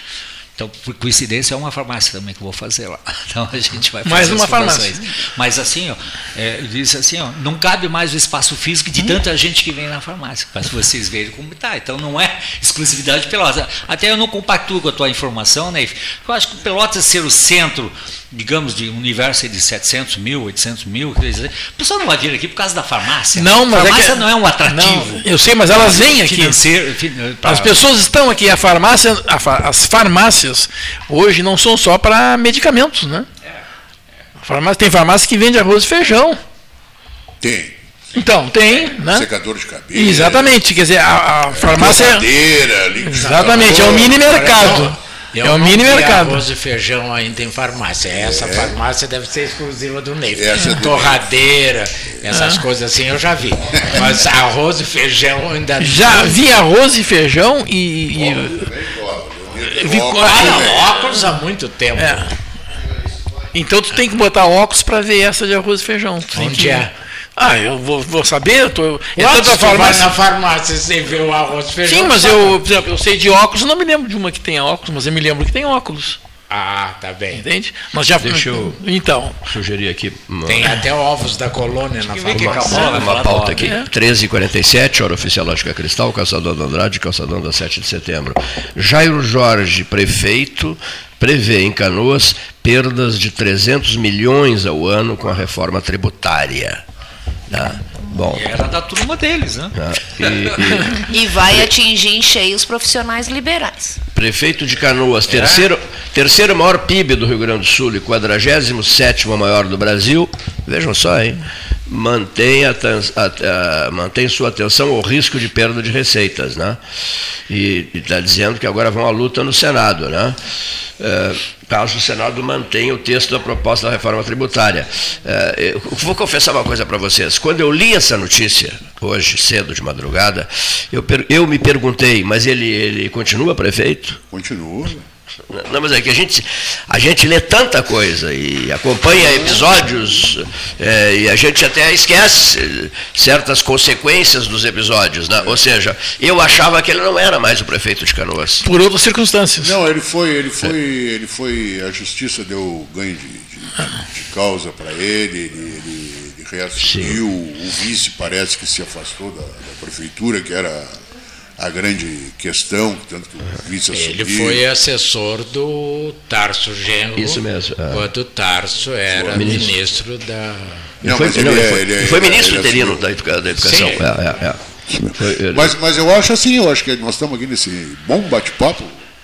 Speaker 6: Então, por coincidência, é uma farmácia também que eu vou fazer lá. *laughs* Então a gente vai fazer
Speaker 4: Mais uma farmácia.
Speaker 6: Mas assim, ó, é, diz assim, ó, não cabe mais o espaço físico de tanta gente que vem na farmácia. Para vocês verem como está. Então não é exclusividade de Pelotas. Até eu não compactuo com a tua informação, né? Eu acho que Pelotas ser o centro, digamos, de um universo de 700 mil, 800 mil, quer dizer, o pessoal não vai vir aqui por causa da farmácia.
Speaker 4: Não, mas é
Speaker 6: farmácia
Speaker 4: que-
Speaker 6: não é um atrativo.
Speaker 4: Não, eu sei, mas elas vêm aqui.
Speaker 6: Financeiro, fin-
Speaker 4: As pessoas estão aqui, a farmácia, a as farmácias hoje não são só para medicamentos, né? A farmácia, tem farmácia que vende arroz e feijão.
Speaker 5: Tem.
Speaker 4: Então, tem, né?
Speaker 5: Secador de cabelo.
Speaker 4: Exatamente, quer dizer, a, a farmácia. é-
Speaker 5: Cadeira.
Speaker 4: Exatamente, é o mini mercado.
Speaker 2: Eu
Speaker 4: É o mini mercado.
Speaker 2: arroz e feijão ainda em farmácia. Essa farmácia deve ser exclusiva do Ney.
Speaker 5: Essa é
Speaker 2: Torradeira, essas
Speaker 4: Ah.
Speaker 2: coisas assim eu já vi. Mas arroz e feijão ainda
Speaker 4: Já vi arroz e feijão e. e-
Speaker 5: Eu
Speaker 4: vi-
Speaker 5: óculos,
Speaker 2: Ah, não, óculos há muito tempo.
Speaker 4: é. Então tu tem que botar óculos para ver essa de arroz e feijão. Tu
Speaker 2: Onde
Speaker 4: que-
Speaker 2: é?
Speaker 4: Ah, eu vou, vou saber. Eu tô, é
Speaker 2: tu vai
Speaker 4: farmácia.
Speaker 2: na farmácia e vê o arroz e feijão.
Speaker 4: Sim, mas eu, por exemplo, eu sei de óculos, não me lembro de uma que tenha óculos, mas eu me lembro que tem óculos.
Speaker 2: Ah, tá bem.
Speaker 4: Entende? Nós já
Speaker 1: Deixa eu-
Speaker 4: Então,
Speaker 1: Sugerir aqui uma,
Speaker 2: Tem até ovos da colônia na
Speaker 6: ver que
Speaker 2: farmácia.
Speaker 1: uma
Speaker 6: falar
Speaker 1: pauta aqui.
Speaker 4: É.
Speaker 1: 13h47, hora oficial Lógica Cristal, Calçadão da Andrade, Calçadão da 7 de setembro. Jairo Jorge, prefeito, prevê em Canoas perdas de 300 milhões ao ano com a reforma tributária. Tá? Bom,
Speaker 6: Era da turma deles, né?
Speaker 1: tá? E- e-
Speaker 3: E vai atingir em cheio os profissionais liberais.
Speaker 1: Prefeito de Canoas, terceiro, terceiro maior PIB do Rio Grande do Sul e 47º maior do Brasil. Vejam só, hein? Mantém, a, a, a, mantém sua atenção ao risco de perda de receitas. Né? E está dizendo que agora vão à luta no Senado. Né? É, caso o Senado mantenha o texto da proposta da reforma tributária. É, eu vou confessar uma coisa para vocês. Quando eu li essa notícia, hoje, cedo de madrugada, eu, eu me perguntei, mas ele, ele continua prefeito?
Speaker 5: Continua.
Speaker 1: Não, mas é que a gente, a gente lê tanta coisa e acompanha episódios é, e a gente até esquece certas consequências dos episódios. Né? Ou seja, eu achava que ele não era mais o prefeito de Canoas.
Speaker 4: Por outras circunstâncias.
Speaker 5: Não, ele foi, ele foi, ele foi, a justiça deu ganho de, de, de causa para ele, ele, ele, ele reassumiu, o vice parece que se afastou da, da prefeitura, que era a grande questão, tanto que o vice
Speaker 2: Ele foi assessor do Tarso Genro.
Speaker 1: Isso mesmo.
Speaker 2: É. Quando o Tarso era ministro. ministro, da.
Speaker 1: Não, foi, ele, não, ele, foi, ele, foi ministro interino da, educação. Sim. É, é, é.
Speaker 5: Mas, mas eu acho assim, eu acho que nós estamos aqui nesse bom bate-papo,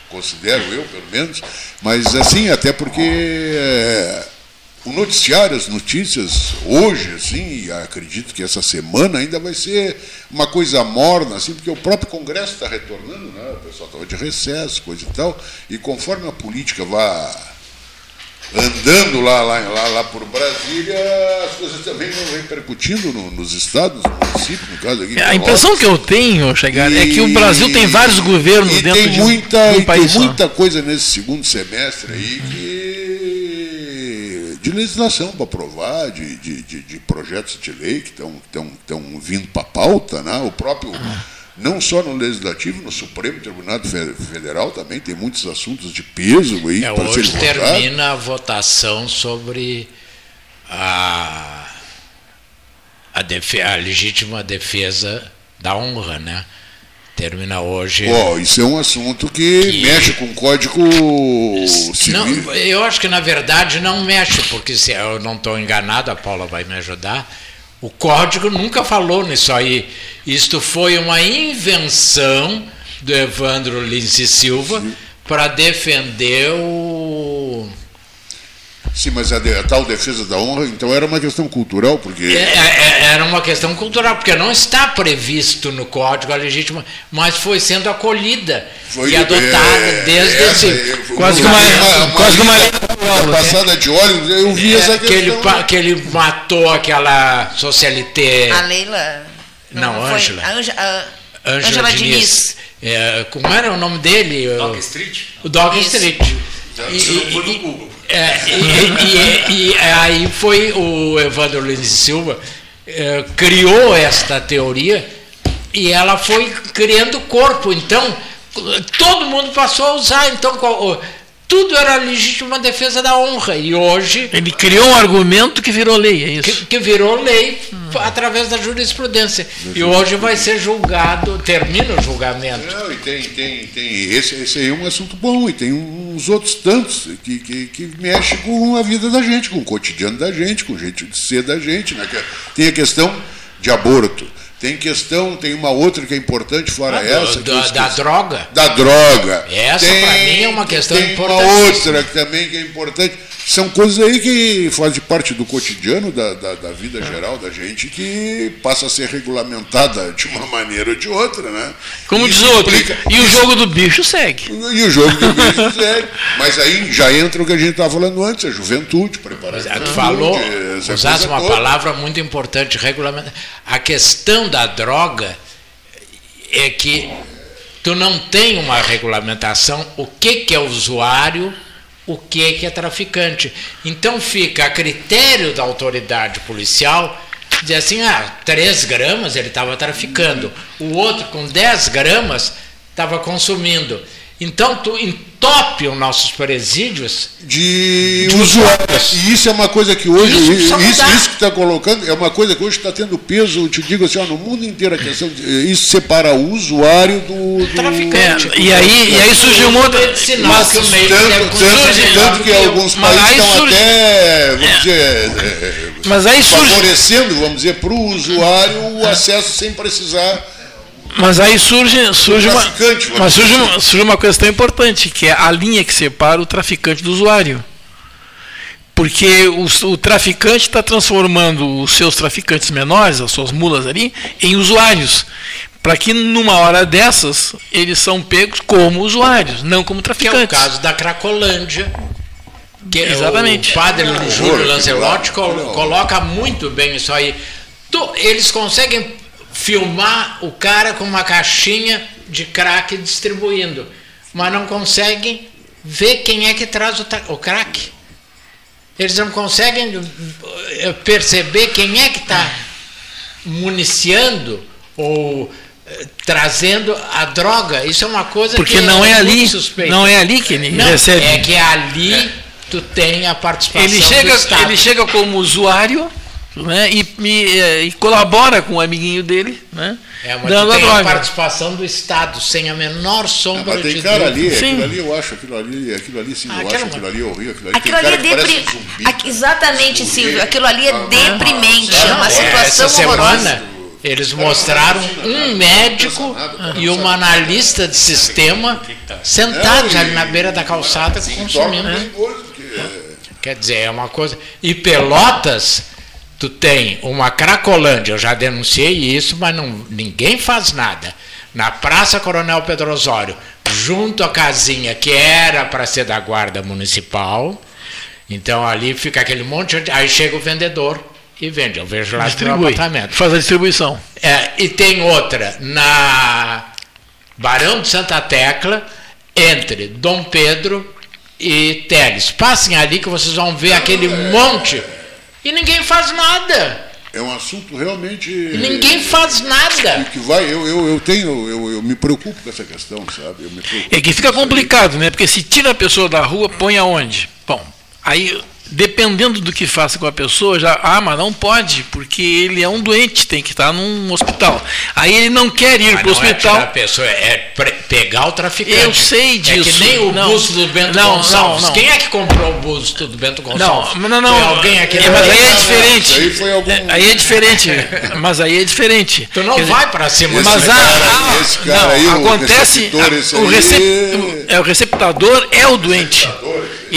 Speaker 5: considero eu, pelo menos, mas assim, até porque é, o noticiário, as notícias, hoje, assim, acredito que essa semana ainda vai ser uma coisa morna, assim, porque o próprio Congresso está retornando, né? o pessoal estava de recesso, coisa e tal, e conforme a política vá andando lá, lá, lá, lá por Brasília, as coisas também vão repercutindo no, nos estados, no município, no caso aqui.
Speaker 4: A impressão que eu tenho, chegar, é que o Brasil tem vários governos dentro
Speaker 5: tem
Speaker 4: de
Speaker 5: muita,
Speaker 4: um,
Speaker 5: um
Speaker 4: país.
Speaker 5: Tem muita coisa nesse segundo semestre aí que de legislação para aprovar, de, de, de, de, projetos de lei que estão vindo para a pauta, né? o próprio, não só no Legislativo, no Supremo Tribunal Federal também tem muitos assuntos de peso aí
Speaker 2: é, Hoje termina a votação sobre a, a, defe, a legítima defesa da honra, né? Termina hoje.
Speaker 5: Oh, isso é um assunto que, que, mexe com o código civil.
Speaker 2: Não, eu acho que na verdade não mexe, porque se eu não estou enganado, a Paula vai me ajudar. O código nunca falou nisso aí. Isto foi uma invenção do Evandro Lins Silva para defender o
Speaker 5: Sim, mas a, de, a, tal defesa da honra, então era uma questão cultural, porque. É,
Speaker 2: é, é, era uma questão cultural, porque não está previsto no Código a legítima, mas foi sendo acolhida foi, e adotada é, desde essa, esse.
Speaker 4: Quase que uma, uma, quase uma, uma,
Speaker 5: passada de óleo, eu vi
Speaker 2: é,
Speaker 5: essa
Speaker 2: questão. Que ele, que ele matou aquela socialité.
Speaker 3: A Leila.
Speaker 2: Não, não Ângela.
Speaker 3: Ângela Diniz. Diniz.
Speaker 2: É, como era o nome dele?
Speaker 6: Dog Street.
Speaker 2: O Dog Street.
Speaker 6: E, e,
Speaker 2: é, e, e, e, aí foi o Evandro Lins Silva é, criou esta teoria e ela foi criando corpo. Então, todo mundo passou a usar. Então, tudo era legítima defesa da honra. E hoje.
Speaker 4: Ele criou um argumento que virou lei, é isso?
Speaker 2: Que, que virou lei hum. através da jurisprudência. E hoje vai ser julgado, termina o julgamento.
Speaker 5: Não, e tem, tem, tem. Esse, esse aí é um assunto bom, e tem uns outros tantos que, que, que mexe com a vida da gente, com o cotidiano da gente, com o jeito de ser da gente. Né? Tem a questão de aborto tem questão, tem uma outra que é importante fora ah, essa.
Speaker 2: Do, da, da, droga?
Speaker 5: Da droga.
Speaker 2: Essa, para mim, é uma questão
Speaker 5: tem
Speaker 2: importante.
Speaker 5: Tem uma outra que também que é importante. São coisas aí que fazem parte do cotidiano da, da, da, vida geral da gente que passa a ser regulamentada de uma maneira ou de outra, né?
Speaker 4: Como diz outro, implica... e o jogo do bicho segue.
Speaker 5: E o jogo do bicho segue. Mas aí já entra o que a gente estava falando antes, a juventude, preparação.
Speaker 2: Tu falou, usaste uma toda. palavra muito importante, regulamento. A questão da droga é que tu não tem uma regulamentação, o que, que é usuário o que é, que é traficante. Então fica a critério da autoridade policial dizer assim, ah, 3 gramas ele estava traficando, o outro com 10 gramas estava consumindo. Então, tu entope os nossos presídios
Speaker 5: de, de usuários. E isso é uma coisa que hoje, isso, isso, isso que está colocando, é uma coisa que hoje está tendo peso, eu te digo assim, ó, no mundo inteiro a questão de, isso separa o usuário do, do
Speaker 4: traficante. É, e, aí, e aí surgiu um outro
Speaker 5: sinal mas, que o meio tanto, tanto, tanto que alguns países estão surge, até, vamos é, dizer, é,
Speaker 4: mas aí surge,
Speaker 5: favorecendo, vamos dizer, para o usuário o acesso sem precisar
Speaker 4: mas aí surge, surge, uma, mas surge, uma, surge uma questão importante, que é a linha que separa o traficante do usuário. Porque o, o traficante está transformando os seus traficantes menores, as suas mulas ali, em usuários. Para que numa hora dessas eles são pegos como usuários, não como traficantes.
Speaker 2: Que é o caso da Cracolândia. Que
Speaker 4: Exatamente.
Speaker 2: O padre Júlio Lancelotti col coloca muito bem isso aí. Tu, eles conseguem filmar o cara com uma caixinha de crack distribuindo, mas não conseguem ver quem é que traz o, o crack. Eles não conseguem eh, perceber quem é que está municiando ou eh, trazendo a droga. Isso é uma coisa
Speaker 4: Porque
Speaker 2: que
Speaker 4: não é,
Speaker 2: é
Speaker 4: ali,
Speaker 2: suspeita.
Speaker 4: não é ali que ele
Speaker 2: não,
Speaker 4: recebe.
Speaker 2: É que ali tu tem a participação
Speaker 4: ele chega. Ele chega como usuário né, e, e, e, colabora com o amiguinho dele, né,
Speaker 2: é, mas
Speaker 4: dando
Speaker 2: tem
Speaker 4: a
Speaker 2: a participação do Estado, sem a menor sombra
Speaker 5: ah, mas tem
Speaker 2: de
Speaker 5: cara ali,
Speaker 4: Sim.
Speaker 5: aquilo ali eu acho, aquilo ali, aquilo ali sim,
Speaker 2: Ah,
Speaker 5: eu acho aquilo ali horrível, aquilo ali,
Speaker 3: Aquilo ali é
Speaker 5: cara que parece
Speaker 3: depri...
Speaker 5: um zumbi.
Speaker 3: Aqui- Exatamente, Silvio. Aquilo ali é
Speaker 5: Ah,
Speaker 3: deprimente. É uma
Speaker 2: É,
Speaker 3: situação
Speaker 2: essa
Speaker 3: horrorosa.
Speaker 2: semana eles mostraram um médico e uma analista de sistema sentados ali na beira da calçada consumindo. né? Quer dizer, é uma coisa. E Pelotas, tu tem uma Cracolândia, eu já denunciei isso, mas não, ninguém faz nada. Na Praça Coronel Pedro Osório, junto à casinha que era para ser da Guarda Municipal. Então ali fica aquele monte de. Aí chega o vendedor e vende. Eu vejo lá no apartamento.
Speaker 4: faz a distribuição.
Speaker 2: É, e tem outra na Barão de Santa Tecla, entre Dom Pedro e Teles. Passem ali que vocês vão ver aquele monte. E ninguém faz nada.
Speaker 5: é um assunto realmente.
Speaker 2: Ninguém faz nada.
Speaker 5: que vai, eu, eu, eu tenho, eu, eu me preocupo com essa questão, sabe? Eu me preocupo
Speaker 4: É que fica complicado, né? Porque se tira a pessoa da rua, põe aonde? Bom, aí dependendo do que faça com a pessoa, já, ah, mas não pode, porque ele é um doente, tem que estar num hospital. Aí ele não quer ir para o
Speaker 2: é
Speaker 4: hospital.
Speaker 2: tirar a pessoa, é pegar o traficante.
Speaker 4: Eu sei
Speaker 2: É
Speaker 4: disso.
Speaker 2: que nem o
Speaker 4: Não.
Speaker 2: busto do Bento
Speaker 4: Não,
Speaker 2: Gonçalves.
Speaker 4: não, não.
Speaker 2: Quem é que comprou o busto do Bento Gonçalves?
Speaker 4: Não, não, não.
Speaker 2: Foi alguém aqui
Speaker 4: É, mas aí é diferente.
Speaker 5: Aí foi algum-
Speaker 4: É, Aí é diferente. *laughs* Mas aí é diferente.
Speaker 2: Tu não
Speaker 4: Quer
Speaker 2: vai para cima
Speaker 4: Mas
Speaker 5: cara-
Speaker 4: há-
Speaker 5: esse cara
Speaker 4: não,
Speaker 5: aí, o
Speaker 4: acontece.
Speaker 5: receptor, esse
Speaker 4: o,
Speaker 5: aí-
Speaker 4: recep- é, o receptador é o doente.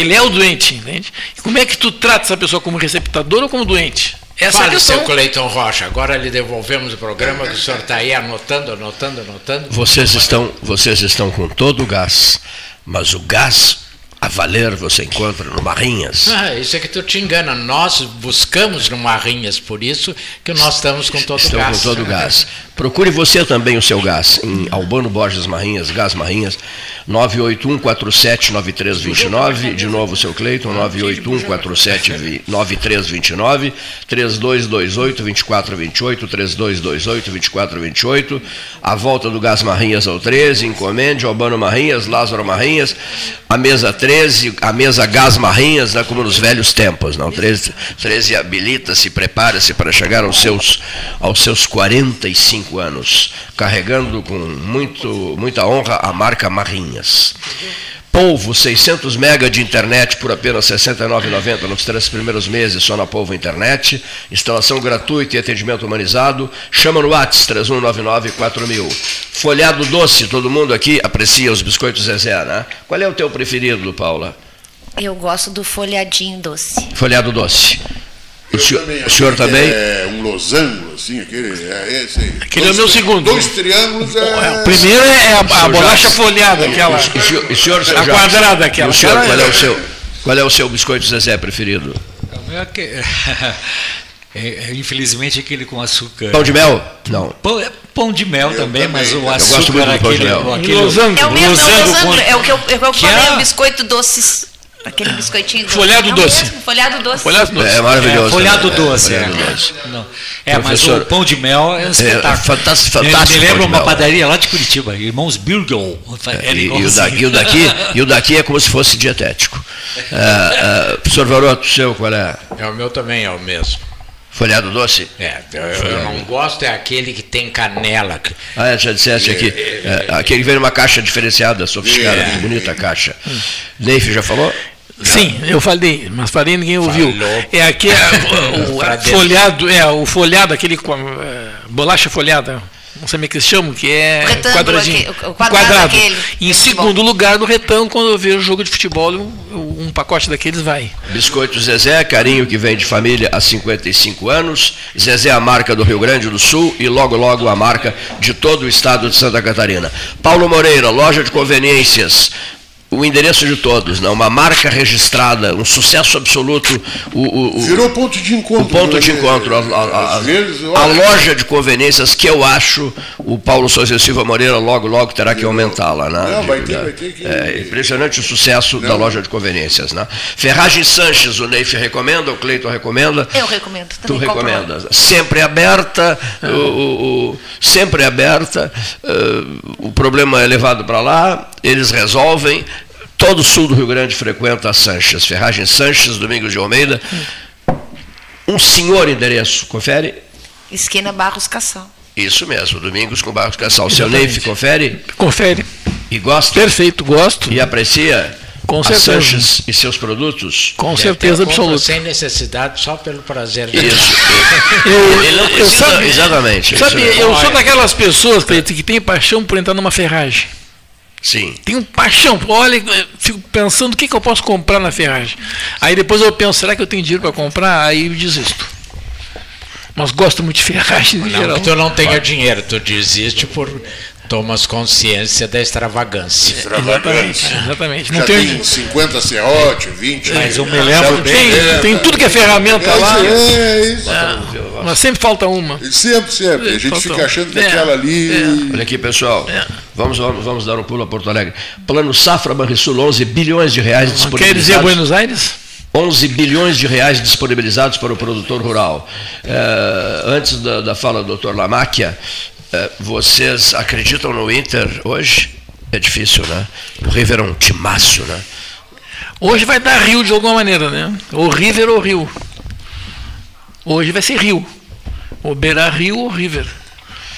Speaker 4: Ele é o doente, entende? E como é que tu trata essa pessoa como receptador ou como doente? Essa é a
Speaker 2: Fale,
Speaker 4: questão.
Speaker 2: seu Cleiton Rocha. Agora lhe devolvemos o programa que o senhor está aí anotando, anotando, anotando.
Speaker 1: Vocês estão, vocês estão com todo o gás, mas o gás a valer você encontra no Marrinhas.
Speaker 2: Ah, isso é que tu te engana. Nós buscamos no Marrinhas, por isso que nós estamos com todo o
Speaker 1: Estão
Speaker 2: gás.
Speaker 1: com todo o gás. *laughs* Procure você também o seu gás em Albano Borges Marrinhas, Gás Marrinhas, 981479329, de novo o seu Cleiton, 981479329, 3228-2428, 3228-2428, a volta do Gás Marrinhas ao 13, encomende Albano Marrinhas, Lázaro Marrinhas, a mesa 13, a mesa Gás Marrinhas, né, como nos velhos tempos, não, 13, 13 habilita-se, prepara-se para chegar aos seus, aos seus 45 anos, carregando com muito, muita honra a marca Marrinhas. Polvo, 600 mega de internet por apenas R$ 69,90 nos três primeiros meses só na Polvo Internet. Instalação gratuita e atendimento humanizado. Chama no WhatsApp 3199-4000. Folhado doce, todo mundo aqui aprecia os biscoitos Zezé, né? Qual é o teu preferido, Paula?
Speaker 3: Eu gosto do folhadinho doce.
Speaker 1: Folhado doce. O
Speaker 5: Eu
Speaker 1: senhor,
Speaker 5: também,
Speaker 1: o senhor
Speaker 5: aquele
Speaker 1: também?
Speaker 5: É um losango, assim, aquele. É esse aí.
Speaker 4: Aquele
Speaker 5: Dois
Speaker 4: é o meu segundo.
Speaker 5: Dois triângulos é.
Speaker 4: O primeiro é a, a
Speaker 1: Seu
Speaker 4: bolacha folhada, aquela.
Speaker 1: O senhor, o senhor,
Speaker 4: A quadrada, aquela.
Speaker 1: o senhor, qual é
Speaker 4: é-
Speaker 1: o seu? Qual é o seu biscoito Zezé preferido?
Speaker 6: O meu é que- *laughs* é, é, infelizmente aquele com açúcar.
Speaker 1: Pão de mel? Não.
Speaker 6: Pão, é pão de mel também,
Speaker 5: também.
Speaker 6: mas o
Speaker 5: Eu
Speaker 6: açúcar
Speaker 1: gosto muito do pão de
Speaker 6: aquele,
Speaker 1: mel.
Speaker 6: aquele
Speaker 4: Losango.
Speaker 3: É o mesmo, é o
Speaker 6: losango
Speaker 3: É o que eu, é o que eu
Speaker 6: Que
Speaker 3: falei,
Speaker 6: é-
Speaker 3: o biscoito doce. Aquele biscoitinho doce.
Speaker 4: Folhado
Speaker 3: É
Speaker 4: doce.
Speaker 3: mesmo, folhado doce.
Speaker 4: Folhado doce.
Speaker 1: É maravilhoso.
Speaker 6: É, folhado
Speaker 1: também.
Speaker 6: doce, é.
Speaker 1: folhado doce.
Speaker 6: Não. É, mas o pão de mel é um espetáculo.
Speaker 1: fantástico-
Speaker 6: Me-
Speaker 1: fantástico
Speaker 6: Me
Speaker 1: pão
Speaker 6: lembra
Speaker 1: de
Speaker 6: uma
Speaker 1: mel.
Speaker 6: padaria lá de Curitiba, Irmãos Birgel. É
Speaker 1: E, e o daqui, e o daqui, *laughs* e o daqui é como se fosse dietético. Ah, ah, professor Varoto, o seu qual é?
Speaker 2: É o meu também é o mesmo.
Speaker 1: Folhado doce?
Speaker 2: É, eu, eu não gosto é aquele que tem canela.
Speaker 1: Ah, é, já disseste aqui. É, aquele que vem numa caixa diferenciada, sofisticada, muito bonita caixa. Neif já falou?
Speaker 4: Sim, eu falei, mas falei e ninguém ouviu.
Speaker 2: Falou.
Speaker 4: É aqui é, o, folhado, é o folhado, aquele com a, é, bolacha folhada. Não sei como é que eles chamam, que é
Speaker 3: Retângulo
Speaker 4: quadradinho.
Speaker 3: aqui, o quadrado
Speaker 4: quadrado.
Speaker 3: aquele,
Speaker 4: Em segundo lugar, no retângulo, quando eu vejo jogo de futebol, um, um pacote daqueles vai.
Speaker 1: Biscoito Zezé, carinho que vem de família há 55 anos. Zezé é a marca do Rio Grande do Sul e logo logo a marca de todo o estado de Santa Catarina. Paulo Moreira, loja de conveniências. O endereço de todos, não? uma marca registrada, um sucesso absoluto. O, o, o-
Speaker 5: Virou ponto de encontro.
Speaker 1: o ponto de
Speaker 5: né?
Speaker 1: encontro, a, a- a-
Speaker 5: Às vezes,
Speaker 1: a loja de conveniências que eu acho o Paulo Souza Silva Moreira logo, logo terá que aumentá-la. Né?
Speaker 5: Não, vai ter, vai ter que-
Speaker 1: É impressionante o sucesso da
Speaker 5: Não.
Speaker 1: loja de conveniências. Né? Ferragem Sanches, o Neif recomenda, o Cleiton recomenda.
Speaker 3: Eu recomendo.
Speaker 1: Tu recomendas. Sempre aberta, o, o- o- sempre aberta, eh, o problema é levado para lá, eles resolvem. Todo o sul do Rio Grande frequenta a Sanches, Ferragem Sanches, Domingos de Almeida. Um senhor endereço, confere?
Speaker 3: Esquina Barros Cassal.
Speaker 1: Isso mesmo, Domingos com Barros Cassal. Seu. Neif, confere?
Speaker 4: Confere.
Speaker 1: E gosta?
Speaker 4: Perfeito, gosto.
Speaker 1: E aprecia
Speaker 4: Com
Speaker 1: a
Speaker 4: certeza.
Speaker 1: Sanches e seus produtos?
Speaker 4: Com
Speaker 2: Deve
Speaker 4: certeza
Speaker 2: ter compra
Speaker 4: absoluta.
Speaker 2: Sem necessidade, só pelo prazer.
Speaker 1: Isso.
Speaker 4: Eu,
Speaker 1: Ele não
Speaker 4: eu-
Speaker 1: precisa-
Speaker 4: sabe,
Speaker 1: exatamente, é
Speaker 4: Sabe, eu sou daquelas pessoas que tem paixão por entrar numa ferragem.
Speaker 1: Sim.
Speaker 4: Tenho paixão. Olha, fico pensando o que, que eu posso comprar na ferragem. Aí depois eu penso, será que eu tenho dinheiro para comprar? Aí eu desisto. Mas gosto muito de ferragem em
Speaker 2: Não
Speaker 4: geral.
Speaker 2: que tu não tenha dinheiro, tu desiste por tomas consciência da extravagância.
Speaker 4: Exatamente, exatamente. Não
Speaker 5: Já
Speaker 4: tenho-
Speaker 5: tem 50 serrote, 20.
Speaker 2: Mas eu me lembro
Speaker 4: tem,
Speaker 5: é,
Speaker 4: tem tudo que é ferramenta lá.
Speaker 5: É, isso.
Speaker 4: Mas sempre falta uma.
Speaker 5: Sempre, sempre. A gente fica achando que
Speaker 4: É,
Speaker 5: aquela ali.
Speaker 1: Olha aqui, pessoal. Vamos, vamos, vamos dar um pulo a Porto Alegre. Plano Safra Banrisul, 11 bilhões de reais
Speaker 4: Quer dizer
Speaker 1: disponibilizados.
Speaker 4: Buenos Aires?
Speaker 1: 11 bilhões de reais disponibilizados para o produtor rural. É, antes da, da fala do Dr. Lamáquia, é, vocês acreditam no Inter hoje? É difícil, né? O River é um timaço, né?
Speaker 4: Hoje vai dar Rio de alguma maneira, né? Ou River ou Rio. Hoje vai ser Rio. Ou Beira Rio ou River.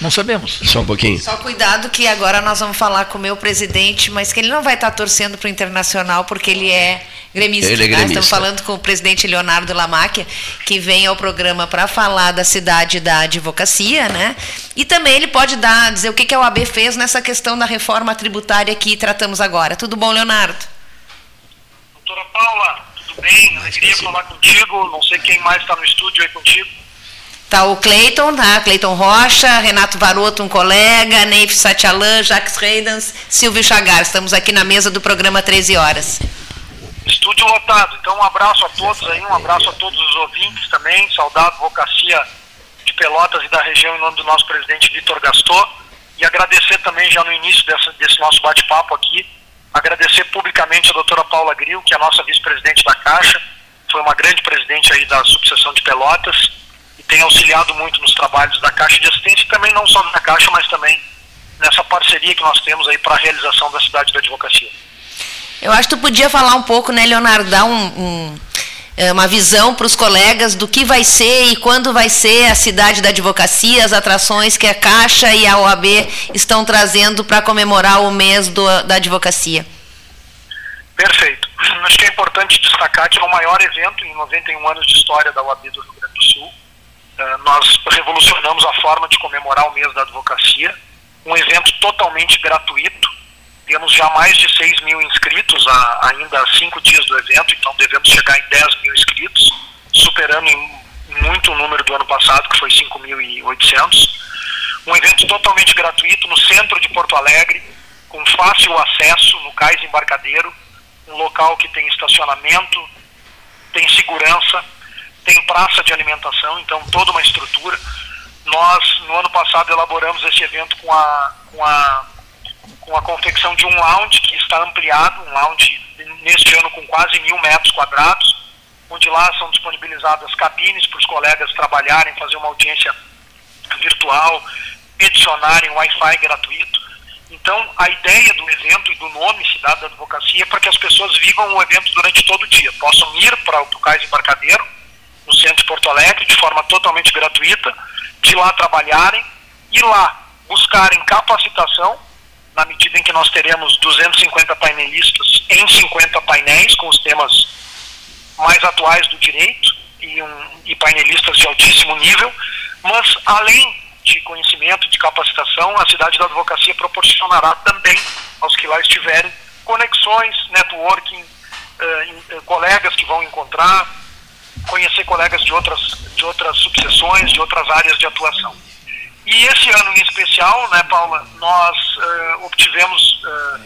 Speaker 4: Não sabemos.
Speaker 1: Só um pouquinho.
Speaker 3: Só cuidado que agora nós vamos falar com o meu presidente, mas que ele não vai estar torcendo para o Internacional porque ele é gremista.
Speaker 1: Ele é
Speaker 3: tá?
Speaker 1: gremista.
Speaker 3: Estamos falando com o presidente Leonardo Lamacchia, que vem ao programa para falar da cidade da advocacia, né? E também ele pode dar, dizer o que, que a OAB fez nessa questão da reforma tributária que tratamos agora. Tudo bom, Leonardo?
Speaker 7: Doutora Paula, tudo bem? Alegria falar contigo. Não sei quem mais está no estúdio aí contigo.
Speaker 3: Tá o Cleiton, tá? Cleiton Rocha, Renato Varoto, um colega, Neif Satialan, Jacques Reidans, Silvio Chagar. Estamos aqui na mesa do programa 13 horas.
Speaker 7: Estúdio lotado. Então, um abraço a todos aí, um abraço a todos os ouvintes também. Saudade, advocacia de Pelotas e da região em nome do nosso presidente Vitor Gastor. E agradecer também, já no início dessa, desse nosso bate-papo aqui, agradecer publicamente a doutora Paula Gril, que é a nossa vice-presidente da Caixa, foi uma grande presidente aí da subseção de Pelotas e tem auxiliado muito nos trabalhos da Caixa de Assistência, também não só da Caixa, mas também nessa parceria que nós temos aí para a realização da cidade da advocacia.
Speaker 3: Eu acho que tu podia falar um pouco, né, Leonardo, dar um, um, uma visão para os colegas do que vai ser e quando vai ser a cidade da advocacia, as atrações que a Caixa e a OAB estão trazendo para comemorar o mês do, da advocacia.
Speaker 7: Perfeito. Acho que é importante destacar que é o maior evento em 91 anos de história da OAB do Rio Grande do Sul. Eh, Nós revolucionamos a forma de comemorar o mês da advocacia. Um evento totalmente gratuito. Temos já mais de 6 mil inscritos há ainda há cinco dias do evento, então devemos chegar em 10 mil inscritos, superando em muito o número do ano passado, que foi 5.800. Um evento totalmente gratuito no centro de Porto Alegre, com fácil acesso no cais embarcadeiro, um local que tem estacionamento, tem segurança, tem praça de alimentação, então toda uma estrutura. Nós, no ano passado, elaboramos esse evento com a, com a, com a confecção de um lounge que está ampliado, um lounge neste ano com quase mil metros quadrados, onde lá são disponibilizadas cabines para os colegas trabalharem, fazer uma audiência virtual, peticionarem Wi-Fi gratuito. Então, a ideia do evento e do nome Cidade da Advocacia é para que as pessoas vivam o evento durante todo o dia. Possam ir para o Cais Embarcadeiro, no centro de Porto Alegre, de forma totalmente gratuita, de lá trabalharem e lá buscarem capacitação, na medida em que nós teremos 250 painelistas em 50 painéis, com os temas mais atuais do direito e, um, e painelistas de altíssimo nível, mas além de conhecimento, de capacitação, a cidade da advocacia proporcionará também aos que lá estiverem conexões, networking, uh, colegas que vão encontrar, conhecer colegas de outras, de outras subseções, de outras áreas de atuação. E esse ano em especial, né, Paula, nós uh, obtivemos uh,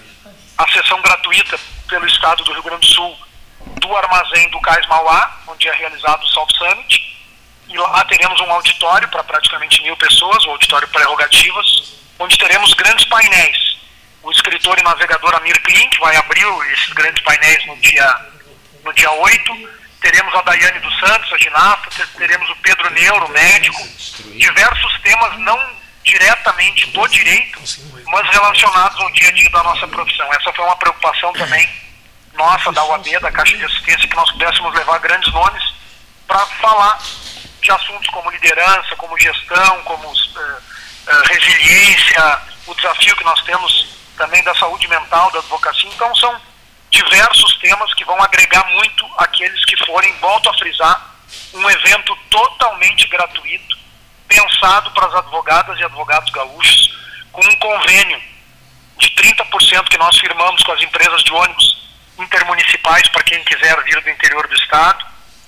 Speaker 7: a sessão gratuita pelo Estado do Rio Grande do Sul do armazém do Cais Mauá, onde é realizado o Salt Summit. E lá teremos um auditório para praticamente mil pessoas, o auditório prerrogativas, onde teremos grandes painéis. O escritor e navegador Amir Klink vai abrir esses grandes painéis no dia, no dia 8. Teremos a Daiane dos Santos, a ginasta, teremos o Pedro Neuro, médico, diversos temas não diretamente do direito, mas relacionados ao dia a dia da nossa profissão. Essa foi uma preocupação também nossa, da UAB, da Caixa de Assistência, que nós pudéssemos levar grandes nomes para falar de assuntos como liderança, como gestão, como uh, uh, resiliência, o desafio que nós temos também da saúde mental, da advocacia. Então, são diversos temas que vão agregar muito aqueles que forem, volto a frisar, um evento totalmente gratuito, pensado para as advogadas e advogados gaúchos, com um convênio de 30% que nós firmamos com as empresas de ônibus intermunicipais para quem quiser vir do interior do estado,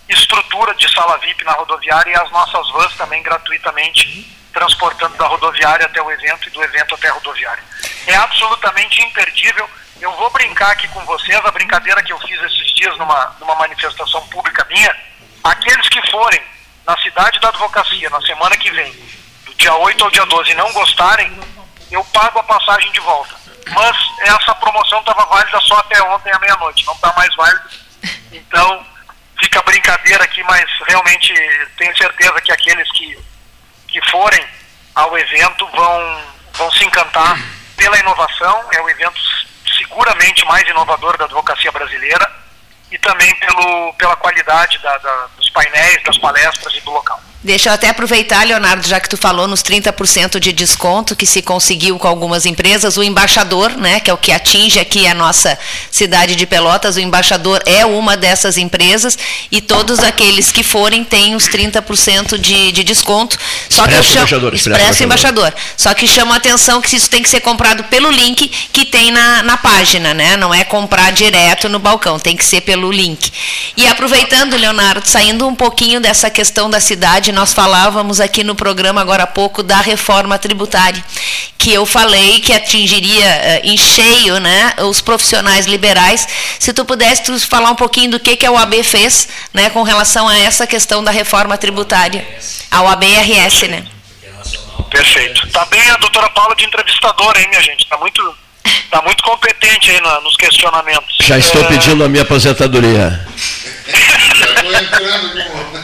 Speaker 7: estrutura de sala VIP na rodoviária e as nossas vans também gratuitamente transportando da rodoviária até o evento e do evento até a rodoviária. É absolutamente imperdível. Eu vou brincar aqui com vocês, a brincadeira que eu fiz esses dias numa, numa manifestação pública minha, aqueles que forem na cidade da advocacia na semana que vem, do dia 8 ao dia 12, e não gostarem, eu pago a passagem de volta. Mas essa promoção estava válida só até ontem à meia-noite, não está mais válida. Então, fica brincadeira aqui, mas realmente tenho certeza que aqueles que, que forem ao evento vão, vão se encantar pela inovação. É o evento seguramente mais inovador da advocacia brasileira e também pelo, pela qualidade da, da, dos painéis, das palestras e do local.
Speaker 3: Deixa eu até aproveitar, Leonardo, já que tu falou nos 30% de desconto que se conseguiu com algumas empresas, o embaixador, né, que é o que atinge aqui a nossa cidade de Pelotas, o embaixador é uma dessas empresas e todos aqueles que forem têm os 30% de, de desconto. Só expresso que eu chamo, embaixador, expresso, expresso embaixador. embaixador. Só que chama a atenção que isso tem que ser comprado pelo link que tem na, na página, né? Não é comprar direto no balcão, tem que ser pelo link. E aproveitando, Leonardo, saindo um pouquinho dessa questão da cidade nós falávamos aqui no programa agora há pouco da reforma tributária, que eu falei que atingiria uh, em cheio né, os profissionais liberais. Se tu pudesse tu falar um pouquinho do que, que a OAB fez né, com relação a essa questão da reforma tributária, a OAB-RS, né?
Speaker 7: Perfeito. Tá bem a doutora Paula de entrevistadora, hein, minha gente? Tá muito, tá muito competente aí no, nos questionamentos.
Speaker 1: Já estou é... pedindo a minha aposentadoria. *laughs* Já estou
Speaker 7: entrando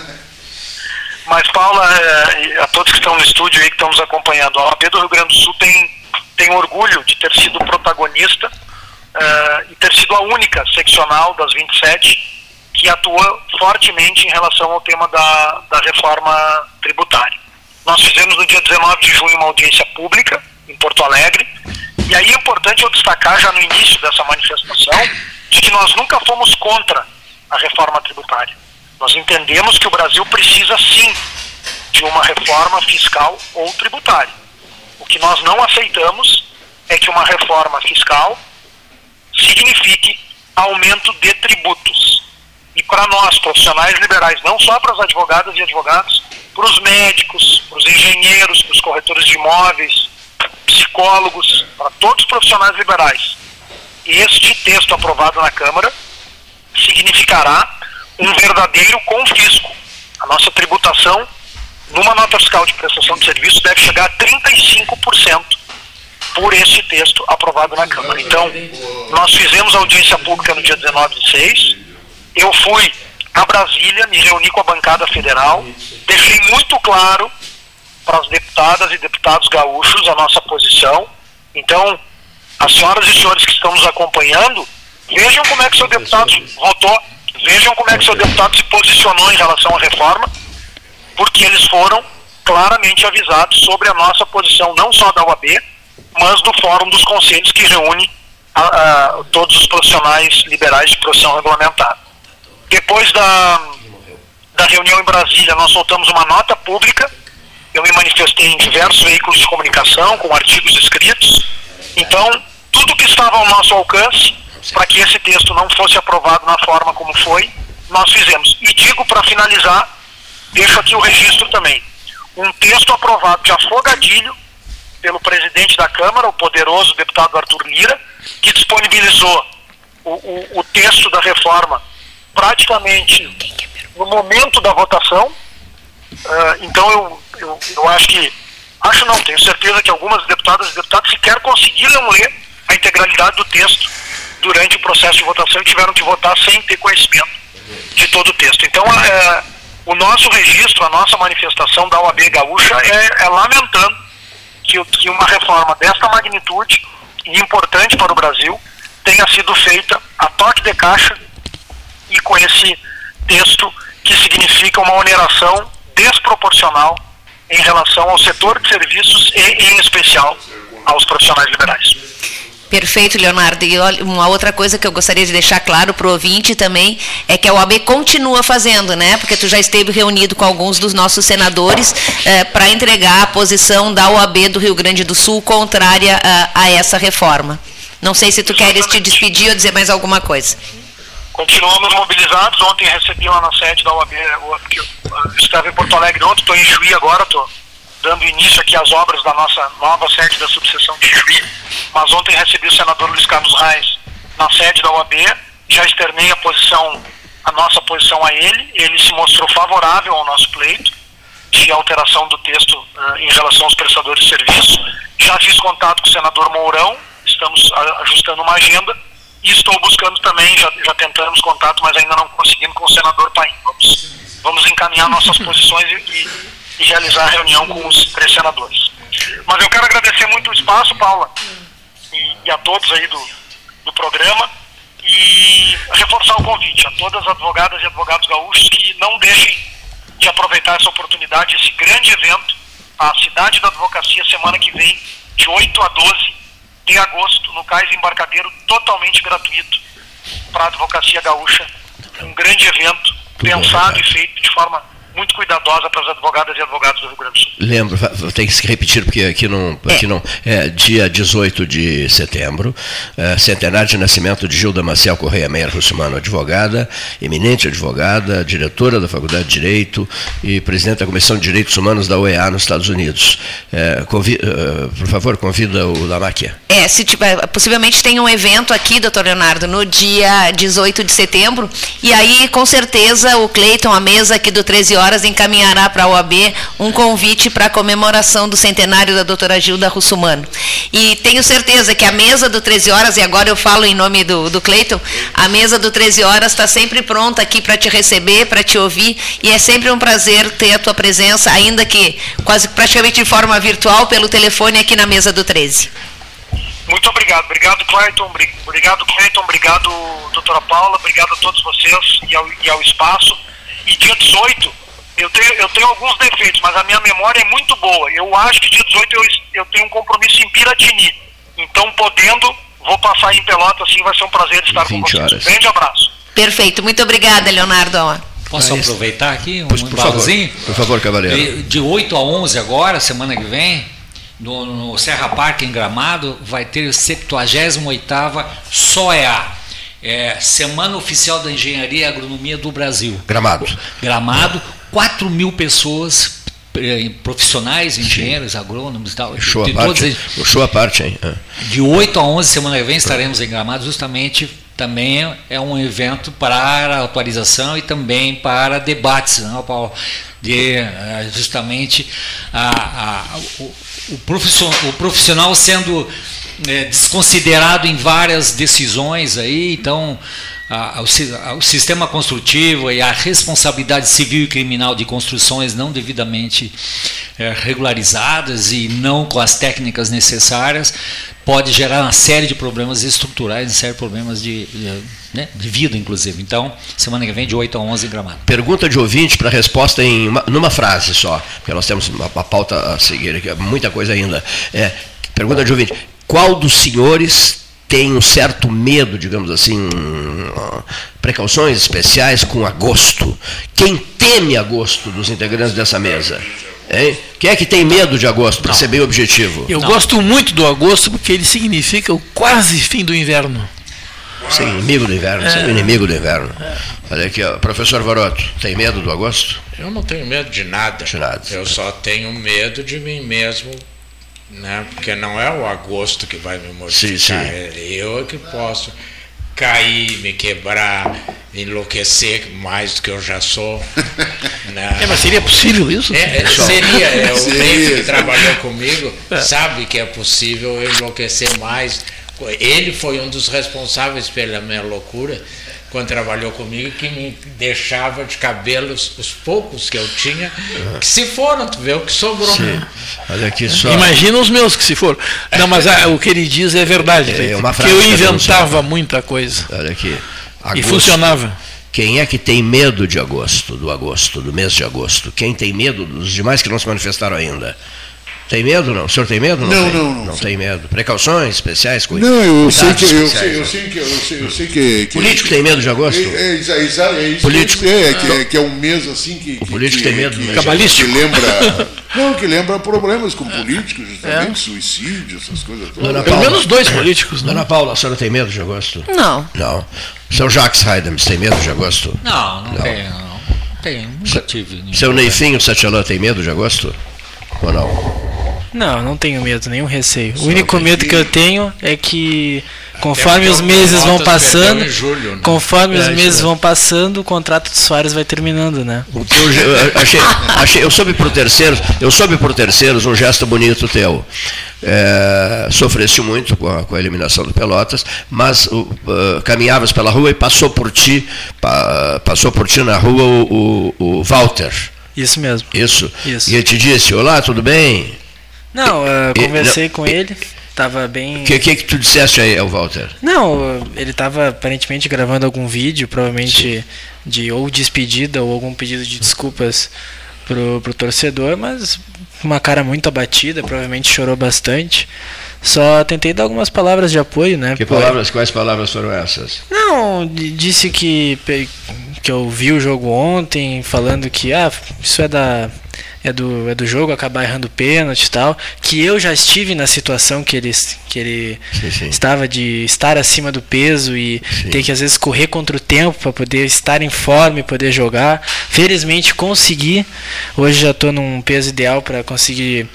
Speaker 7: mas, Paula, é, a todos que estão no estúdio aí, que estão nos acompanhando, a OAB do Rio Grande do Sul tem, tem orgulho de ter sido protagonista uh, e ter sido a única seccional das 27 que atua fortemente em relação ao tema da, da reforma tributária. Nós fizemos no dia 19 de junho uma audiência pública em Porto Alegre, e aí é importante eu destacar já no início dessa manifestação de que nós nunca fomos contra a reforma tributária. Nós entendemos que o Brasil precisa sim de uma reforma fiscal ou tributária. O que nós não aceitamos é que uma reforma fiscal signifique aumento de tributos. E para nós, profissionais liberais, não só para as advogadas e advogados, para os médicos, para os engenheiros, para os corretores de imóveis, psicólogos, para todos os profissionais liberais. Este texto aprovado na Câmara significará um verdadeiro confisco. A nossa tributação numa nota fiscal de prestação de serviço deve chegar a 35% por este texto aprovado na Câmara. Então, nós fizemos audiência pública no dia 19 de 6. Eu fui a Brasília, me reuni com a bancada federal, deixei muito claro para as deputadas e deputados gaúchos a nossa posição. Então, as senhoras e senhores que estão nos acompanhando, vejam como é que seu deputado votou Vejam como é que o seu deputado se posicionou em relação à reforma, porque eles foram claramente avisados sobre a nossa posição, não só da UAB, mas do Fórum dos Conselhos, que reúne a, a, todos os profissionais liberais de profissão regulamentada. Depois da, da reunião em Brasília, nós soltamos uma nota pública eu me manifestei em diversos veículos de comunicação, com artigos escritos. Então, tudo que estava ao nosso alcance para que esse texto não fosse aprovado na forma como foi, nós fizemos. E digo para finalizar, deixo aqui o registro também. Um texto aprovado de afogadilho pelo presidente da Câmara, o poderoso deputado Arthur Lira, que disponibilizou o, o, o texto da reforma praticamente no momento da votação. Uh, então eu, eu, eu acho que, acho não, tenho certeza que algumas deputadas e deputados sequer conseguiram ler a integralidade do texto durante o processo de votação e tiveram que votar sem ter conhecimento de todo o texto. Então, é, o nosso registro, a nossa manifestação da OAB Gaúcha é, é lamentando que, que uma reforma desta magnitude e importante para o Brasil tenha sido feita a toque de caixa e com esse texto que significa uma oneração desproporcional em relação ao setor de serviços e, em especial, aos profissionais liberais.
Speaker 3: Perfeito, Leonardo. E uma outra coisa que eu gostaria de deixar claro para o ouvinte também é que a OAB continua fazendo, né? Porque tu já esteve reunido com alguns dos nossos senadores eh, para entregar a posição da OAB do Rio Grande do Sul contrária a, a essa reforma. Não sei se tu queres te despedir ou dizer mais alguma coisa.
Speaker 7: Continuamos mobilizados. Ontem recebi lá na sede da OAB, eu estava em Porto Alegre ontem, estou em Juí agora, estou dando início aqui às obras da nossa nova sede da subseção de Juí, mas ontem recebi o senador Luiz Carlos Reis na sede da OAB, já externei a posição, a nossa posição a ele, ele se mostrou favorável ao nosso pleito de alteração do texto uh, em relação aos prestadores de serviço. Já fiz contato com o senador Mourão, estamos ajustando uma agenda e estou buscando também, já, já tentamos contato, mas ainda não conseguimos com o senador Paim. Vamos, vamos encaminhar nossas posições e, e e realizar a reunião com os três senadores. Mas eu quero agradecer muito o espaço, Paula, e, e a todos aí do, do programa, e reforçar o convite a todas as advogadas e advogados gaúchos que não deixem de aproveitar essa oportunidade, esse grande evento, a Cidade da Advocacia, semana que vem, de 8 a 12 de agosto, no Cais Embarcadeiro, totalmente gratuito para a advocacia gaúcha. Um grande evento, pensado e feito de forma muito cuidadosa para as advogadas e advogados do Rio Grande do Sul.
Speaker 1: Lembro, tem que se repetir porque aqui não, aqui é. não é dia 18 de setembro, é, centenário de nascimento de Gilda Maciel Correia Meyer Russumano, advogada, eminente advogada, diretora da Faculdade de Direito e presidente da Comissão de Direitos Humanos da OEA nos Estados Unidos. É, convi, uh, por favor, convida o Lamáquia.
Speaker 3: É, se tiver, possivelmente tem um evento aqui, doutor Leonardo, no dia 18 de setembro, e aí com certeza o Cleiton, a mesa aqui do 13 horas, horas encaminhará para a OAB um convite para a comemoração do centenário da doutora Gilda Russumano. E tenho certeza que a mesa do 13 horas, e agora eu falo em nome do, do Cleiton, a mesa do 13 horas está sempre pronta aqui para te receber, para te ouvir, e é sempre um prazer ter a tua presença, ainda que quase praticamente de forma virtual, pelo telefone aqui na mesa do 13.
Speaker 7: Muito obrigado. Obrigado, Clayton. Obrigado, Clayton. Obrigado, doutora Paula. Obrigado a todos vocês e ao, e ao espaço. E dia 18, eu tenho, eu tenho alguns defeitos, mas a minha memória é muito boa. Eu acho que dia 18 eu, eu tenho um compromisso em Piratini. Então, podendo, vou passar em Pelota, assim vai ser um prazer estar com vocês. Horas. Grande abraço.
Speaker 3: Perfeito. Muito obrigada, Leonardo.
Speaker 6: Posso aproveitar aqui um
Speaker 1: pois, por favor, por favor, cavaleiro.
Speaker 6: De 8 a 11 agora, semana que vem, no, no Serra Parque em Gramado, vai ter a 78ª SOEA, é, Semana Oficial da Engenharia e Agronomia do Brasil.
Speaker 1: Gramado.
Speaker 6: Gramado, 4 mil pessoas eh, profissionais, engenheiros, agrônomos e tal.
Speaker 1: Show de, a parte, eles, show a parte, hein? É.
Speaker 6: De 8 a 11 semana que vem estaremos em Gramado, justamente também é um evento para atualização e também para debates, não, né, Paulo? De eh, justamente a, a, o, o, profissional, o profissional sendo é, desconsiderado em várias decisões aí, então a, sistema construtivo e a responsabilidade civil e criminal de construções não devidamente é, regularizadas e não com as técnicas necessárias pode gerar uma série de problemas estruturais, uma série de problemas de, de, né, de vida, inclusive. Então, semana que vem, de 8 a 11 em Gramado.
Speaker 1: Pergunta de ouvinte para resposta em uma, numa frase só, porque nós temos uma, uma pauta a seguir muita coisa ainda. É, pergunta de ouvinte: qual dos senhores tem um certo medo, digamos assim, precauções especiais com agosto. Quem teme agosto dos integrantes dessa mesa? Hein? Quem é que tem medo de agosto, para ser bem objetivo?
Speaker 4: Eu Não. gosto muito do agosto porque ele significa o quase fim do inverno.
Speaker 1: Ser inimigo do inverno, é. ser inimigo do inverno. É. Olha aqui, ó, professor Varoto, tem medo do agosto?
Speaker 2: Eu não tenho medo de nada.
Speaker 1: De nada.
Speaker 2: Eu só tenho medo de mim mesmo, né? Porque não é o agosto que vai me modificar. Sim, sim. É eu é que posso cair, me quebrar, enlouquecer mais do que eu já sou. *laughs*
Speaker 4: Né? É, mas seria possível isso?
Speaker 2: É, seria. É, o seria. que trabalhou comigo é. sabe que é possível enlouquecer mais. Ele foi um dos responsáveis pela minha loucura quando trabalhou comigo, que me deixava de cabelos, os poucos que eu tinha, que se foram, tu vê o que sobrou. Sim.
Speaker 4: Olha aqui só. Imagina os meus que se foram. Não, mas ah, o que ele diz é verdade. É uma frase que eu inventava muita coisa.
Speaker 1: Olha aqui.
Speaker 4: Agosto. E funcionava.
Speaker 1: Quem é que tem medo de agosto, do agosto, do mês de agosto? Quem tem medo dos demais que não se manifestaram ainda? Tem medo não? O senhor tem medo?
Speaker 5: Não, não, tem, não,
Speaker 1: não, não tem medo. Precauções especiais?
Speaker 5: Cuida, não, eu sei que eu sei, eu sei que eu sei, eu sei que, que
Speaker 1: político tem medo de agosto? É,
Speaker 5: é, é, é isso.
Speaker 1: Político
Speaker 5: é, que, é, que é um mês assim que,
Speaker 1: o político que, tem medo,
Speaker 5: que,
Speaker 4: cabalístico.
Speaker 5: Que lembra *laughs* não, que lembra problemas com políticos, justamente, é. suicídio, essas coisas todas.
Speaker 4: Dona Pelo menos dois políticos.
Speaker 1: Né? Dona Paula, a senhora tem medo de agosto?
Speaker 3: Não.
Speaker 1: Não. Seu Jacques Heidems tem medo de agosto?
Speaker 6: Não, não, não. tenho. Não. Tenho, nunca tive.
Speaker 1: Seu Neifinho Sete tem medo de agosto? Ou não?
Speaker 8: Não, não tenho medo, nenhum receio. Só o único medo que eu tenho é que conforme os meses vão passando, julho, né? conforme é, os meses é. vão passando, o contrato de Soares vai terminando, né?
Speaker 1: Eu, eu, achei, achei, eu soube por terceiros, eu soube por terceiros um gesto bonito teu. É, sofreste muito com a, com a, eliminação do Pelotas, mas uh, caminhavas pela rua e passou por ti, pa, passou por ti na rua o, o, o Walter.
Speaker 8: Isso mesmo.
Speaker 1: Isso. Isso. E ele te disse: Olá, tudo bem?
Speaker 8: Não, eu conversei com ele, tava bem.
Speaker 1: O que, que que tu disseste aí, Walter?
Speaker 8: Não, ele tava aparentemente gravando algum vídeo, provavelmente Sim. de ou despedida ou algum pedido de desculpas pro, pro torcedor, mas uma cara muito abatida, provavelmente chorou bastante. Só tentei dar algumas palavras de apoio, né?
Speaker 1: Que palavras, quais palavras foram essas?
Speaker 8: Não, disse que, que eu vi o jogo ontem, falando que ah, isso é da é do, é do jogo acabar errando pênalti e tal, que eu já estive na situação que ele, que ele sim, sim. estava de estar acima do peso e sim. ter que às vezes correr contra o tempo para poder estar em forma e poder jogar. Felizmente consegui. Hoje já estou num peso ideal para conseguir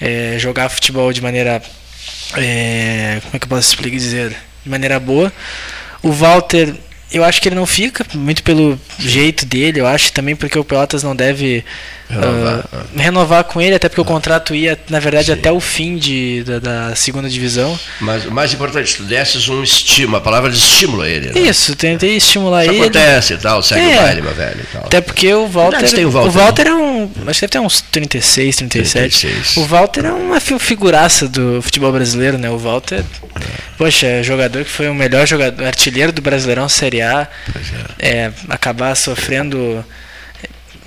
Speaker 8: é, jogar futebol de maneira. É, como é que eu posso explicar dizer? De maneira boa. O Walter eu acho que ele não fica, muito pelo jeito dele, eu acho também porque o Pelotas não deve renovar, uh, renovar com ele, até porque o contrato ia, na verdade, Sim. até o fim de, da, da, segunda divisão.
Speaker 1: Mas o mais importante, tu desses um estímulo, a palavra de estímulo a ele. Né?
Speaker 8: Isso, tentei estimular
Speaker 1: Isso
Speaker 8: ele.
Speaker 1: acontece e tal, segue é, o baile, meu velho.
Speaker 8: Tal. Até porque o Walter. Tem o Walter, o Walter é um. Acho que deve ter uns 36, 37. 36. O Walter é uma figuraça do futebol brasileiro, né? O Walter. É. Poxa, é jogador que foi o melhor jogador, artilheiro do Brasileirão Série A. É. É, acabar sofrendo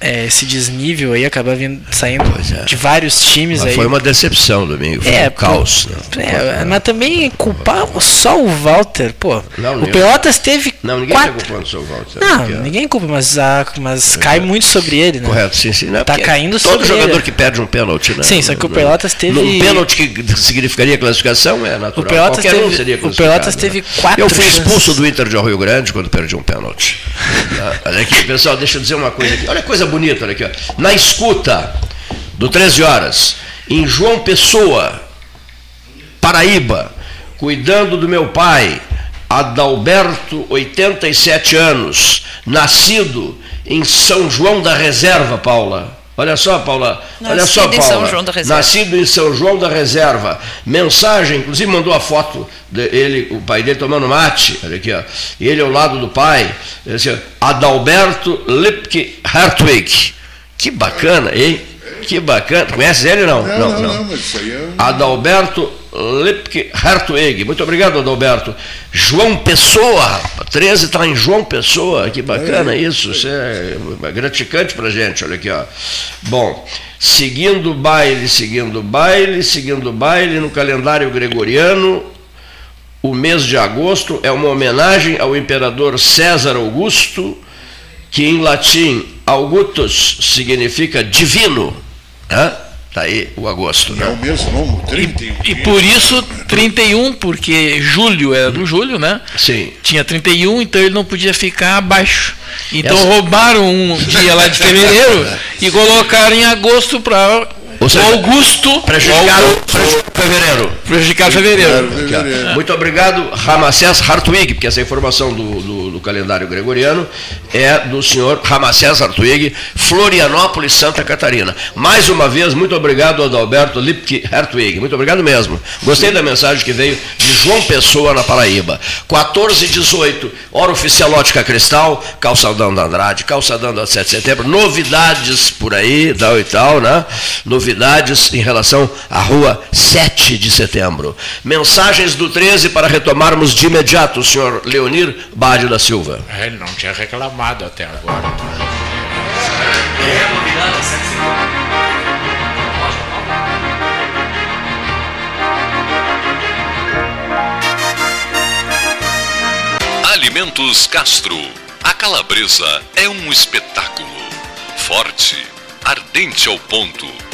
Speaker 8: é, esse desnível aí acaba vindo, saindo é. de vários times
Speaker 1: mas
Speaker 8: aí.
Speaker 1: Foi uma decepção domingo, foi é, um caos. Né?
Speaker 8: É, mas também culpar só o Walter, pô. Não, o Pelotas teve.
Speaker 1: Não, ninguém quatro... tá culpando só o Walter.
Speaker 8: Não, ninguém culpa, mas, a, mas cai muito sobre ele, né?
Speaker 1: Correto, sim, sim. Não,
Speaker 8: tá caindo
Speaker 1: sobre
Speaker 8: Todo
Speaker 1: jogador ele. que perde um pênalti, né?
Speaker 8: Sim, só que o Pelotas teve.
Speaker 1: Um pênalti que significaria classificação é natural.
Speaker 8: O Pelotas Qualquer teve, um seria o Pelotas teve né? quatro.
Speaker 1: Eu fui expulso do Inter de Rio Grande quando perdi um pênalti. Tá? *laughs* olha aqui, pessoal, deixa eu dizer uma coisa aqui. Olha que coisa bonita, olha aqui, ó na escuta do 13 horas, em João Pessoa, Paraíba, cuidando do meu pai, Adalberto, 87 anos, nascido em São João da Reserva, Paula. Olha só, Paula. Nascido Olha só, Paula. Em São João da Reserva. Nascido em São João da Reserva. Mensagem, inclusive mandou a foto dele, o pai dele tomando mate. Olha aqui, ó. E ele ao lado do pai. Assim, Adalberto Lipke Hartwig. Que bacana, hein? Que bacana. Conhece ele
Speaker 5: não? Não, não, não. não mas isso aí é...
Speaker 1: Adalberto Lipke Hartwig. Muito obrigado, Adalberto. João Pessoa, 13 está em João Pessoa. Que bacana é, isso. Isso é gratificante para gente. Olha aqui, ó. Bom, seguindo o baile, seguindo o baile, seguindo o baile no calendário gregoriano, o mês de agosto é uma homenagem ao imperador César Augusto, que em latim Augustus significa divino, Hã? Tá aí o agosto. Né?
Speaker 5: É o mês longo, 31.
Speaker 4: E, e por isso 31, porque julho era do julho, né?
Speaker 1: Sim.
Speaker 4: Tinha 31, então ele não podia ficar abaixo. Então
Speaker 1: Essa-
Speaker 4: roubaram um dia lá de fevereiro *laughs* e colocaram em agosto para Augusto.
Speaker 1: Prejudicaram
Speaker 4: Augusto-
Speaker 1: fevereiro.
Speaker 4: Prejudicaram fevereiro.
Speaker 1: Ó. Muito obrigado, Ramacés Hartwig, porque essa informação do, do- do calendário gregoriano é do senhor Ramacés Hartwig, Florianópolis, Santa Catarina. Mais uma vez, muito obrigado, Adalberto Lipke Hartwig. Muito obrigado mesmo. Gostei da mensagem que veio de João Pessoa, na Paraíba. 14 e 18, hora oficial Ótica Cristal, calçadão da Andrade, calçadão da 7 de setembro. Novidades por aí, tal e tal, né? Novidades em relação à rua 7 de setembro. Mensagens do 13 para retomarmos de imediato, o senhor Leonir Bade da Silva.
Speaker 2: Ele não tinha reclamado até agora.
Speaker 9: Alimentos Castro. A calabresa é um espetáculo. Forte, ardente ao ponto.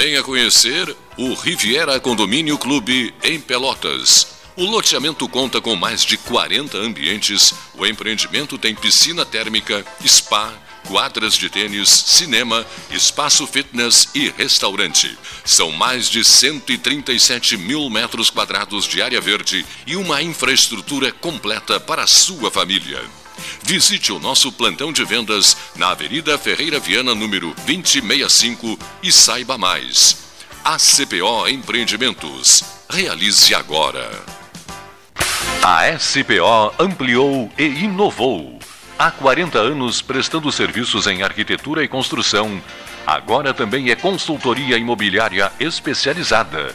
Speaker 9: Venha conhecer o Riviera Condomínio Clube em Pelotas o loteamento conta com mais de 40 ambientes. O empreendimento tem piscina térmica, spa, quadras de tênis, cinema, espaço fitness e restaurante. São mais de 137 mil metros quadrados de área verde e uma infraestrutura completa para a sua família. Visite o nosso plantão de vendas na Avenida Ferreira Viana, número 2065 e saiba mais. ACPO Empreendimentos. Realize agora. A SPO ampliou e inovou. Há 40 anos prestando serviços em arquitetura e construção. Agora também é consultoria imobiliária especializada.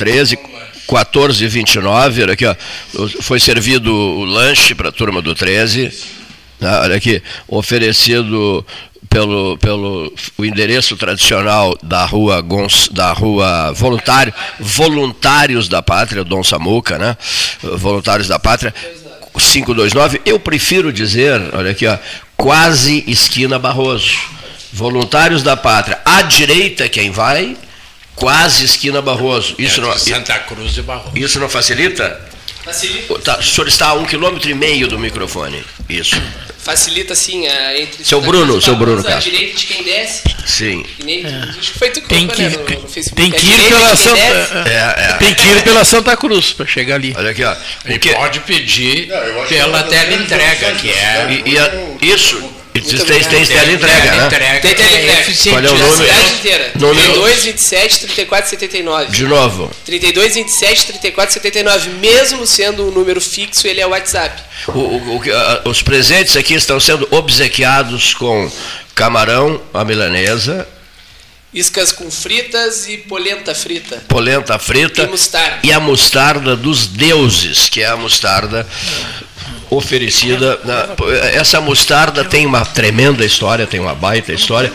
Speaker 1: 13, 14 29, olha aqui, ó. Foi servido o lanche para a turma do 13. Tá, olha aqui, oferecido pelo, pelo o endereço tradicional da rua Gons, da rua Voluntário, Voluntários da Pátria, Dom Samuca, né? Voluntários da Pátria, 529. Eu prefiro dizer, olha aqui, ó, quase esquina Barroso. Voluntários da Pátria. À direita quem vai, quase esquina Barroso. Isso
Speaker 2: É
Speaker 1: não,
Speaker 2: Santa Cruz de Barroso.
Speaker 1: isso não facilita?
Speaker 10: Facilita.
Speaker 1: Tá, o senhor está a um quilômetro e meio do microfone. Isso.
Speaker 10: Facilita assim a, entre.
Speaker 1: Seu Bruno,
Speaker 10: e
Speaker 1: seu Bruno
Speaker 10: a
Speaker 1: Castro.
Speaker 10: direita de quem desce.
Speaker 1: Sim.
Speaker 10: Que nem, Acho que foi tu que
Speaker 4: Tem que,
Speaker 10: né, no, no Facebook.
Speaker 4: tem que ir pela. Santa,
Speaker 1: É, é.
Speaker 4: tem que ir pela Santa Cruz para chegar ali.
Speaker 1: Olha aqui, ó.
Speaker 2: E pode pedir
Speaker 5: acho
Speaker 2: pela
Speaker 5: é
Speaker 2: tela entrega, que é.
Speaker 1: E, e a- isso,
Speaker 10: Muito
Speaker 1: tem, tem tela entrega, né?
Speaker 10: Tem tela entrega.
Speaker 1: Qual é o
Speaker 10: Na
Speaker 1: número?
Speaker 10: cidade inteira.
Speaker 1: Número-
Speaker 10: 32, 27, 34, 79.
Speaker 1: De novo.
Speaker 10: 32, 27, 34, 79. Mesmo sendo um número fixo, ele é o WhatsApp.
Speaker 1: O- o- o a- os presentes aqui estão sendo obsequiados com camarão, a milanesa,
Speaker 10: Iscas com fritas e polenta frita.
Speaker 1: polenta frita
Speaker 10: E mostarda.
Speaker 1: e a mostarda dos deuses, que é a mostarda oferecida. na- essa mostarda tem uma tremenda história, tem uma baita história.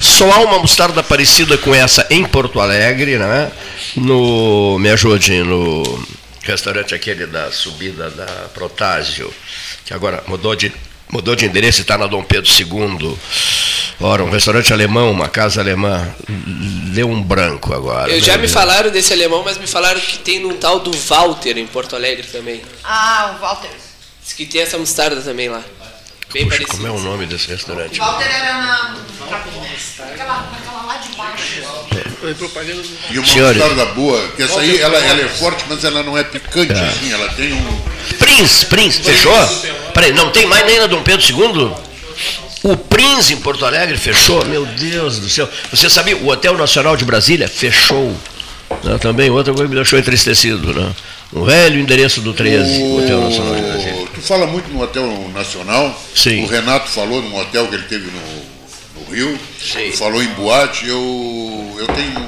Speaker 1: Só há uma mostarda parecida com essa em Porto Alegre, né? No, me ajude, no restaurante aquele da subida da Protásio, que agora mudou de, mudou de endereço e está na Dom Pedro II. Ora, um restaurante alemão, uma casa alemã. Deu um branco agora.
Speaker 10: Eu já
Speaker 1: meu
Speaker 10: me falaram desse alemão, mas me falaram que tem num tal do Walter em Porto Alegre também.
Speaker 3: Ah, o Walter.
Speaker 10: Diz que tem essa mostarda também lá. Bem
Speaker 1: Puxa,
Speaker 10: parecido.
Speaker 1: como é o nome desse restaurante?
Speaker 3: Walter era na. Naquela, naquela lá de baixo.
Speaker 5: E uma
Speaker 1: Senhores.
Speaker 5: mostarda boa, que essa aí ela, ela é forte, mas ela não é picante assim, ela tem um.
Speaker 1: Prince, Prince, fechou? Peraí, não tem mais nem na Dom Pedro II? O Prince em Porto Alegre fechou? Meu Deus do céu. Você sabia, o Hotel Nacional de Brasília fechou. Né, também outra coisa que me deixou entristecido. Né? Um velho endereço do 13, o Hotel Nacional de Brasília.
Speaker 5: Tu fala muito no Hotel Nacional.
Speaker 1: Sim.
Speaker 5: O Renato falou num hotel que ele teve no, no Rio.
Speaker 1: Sim.
Speaker 5: Falou em boate. Eu, eu tenho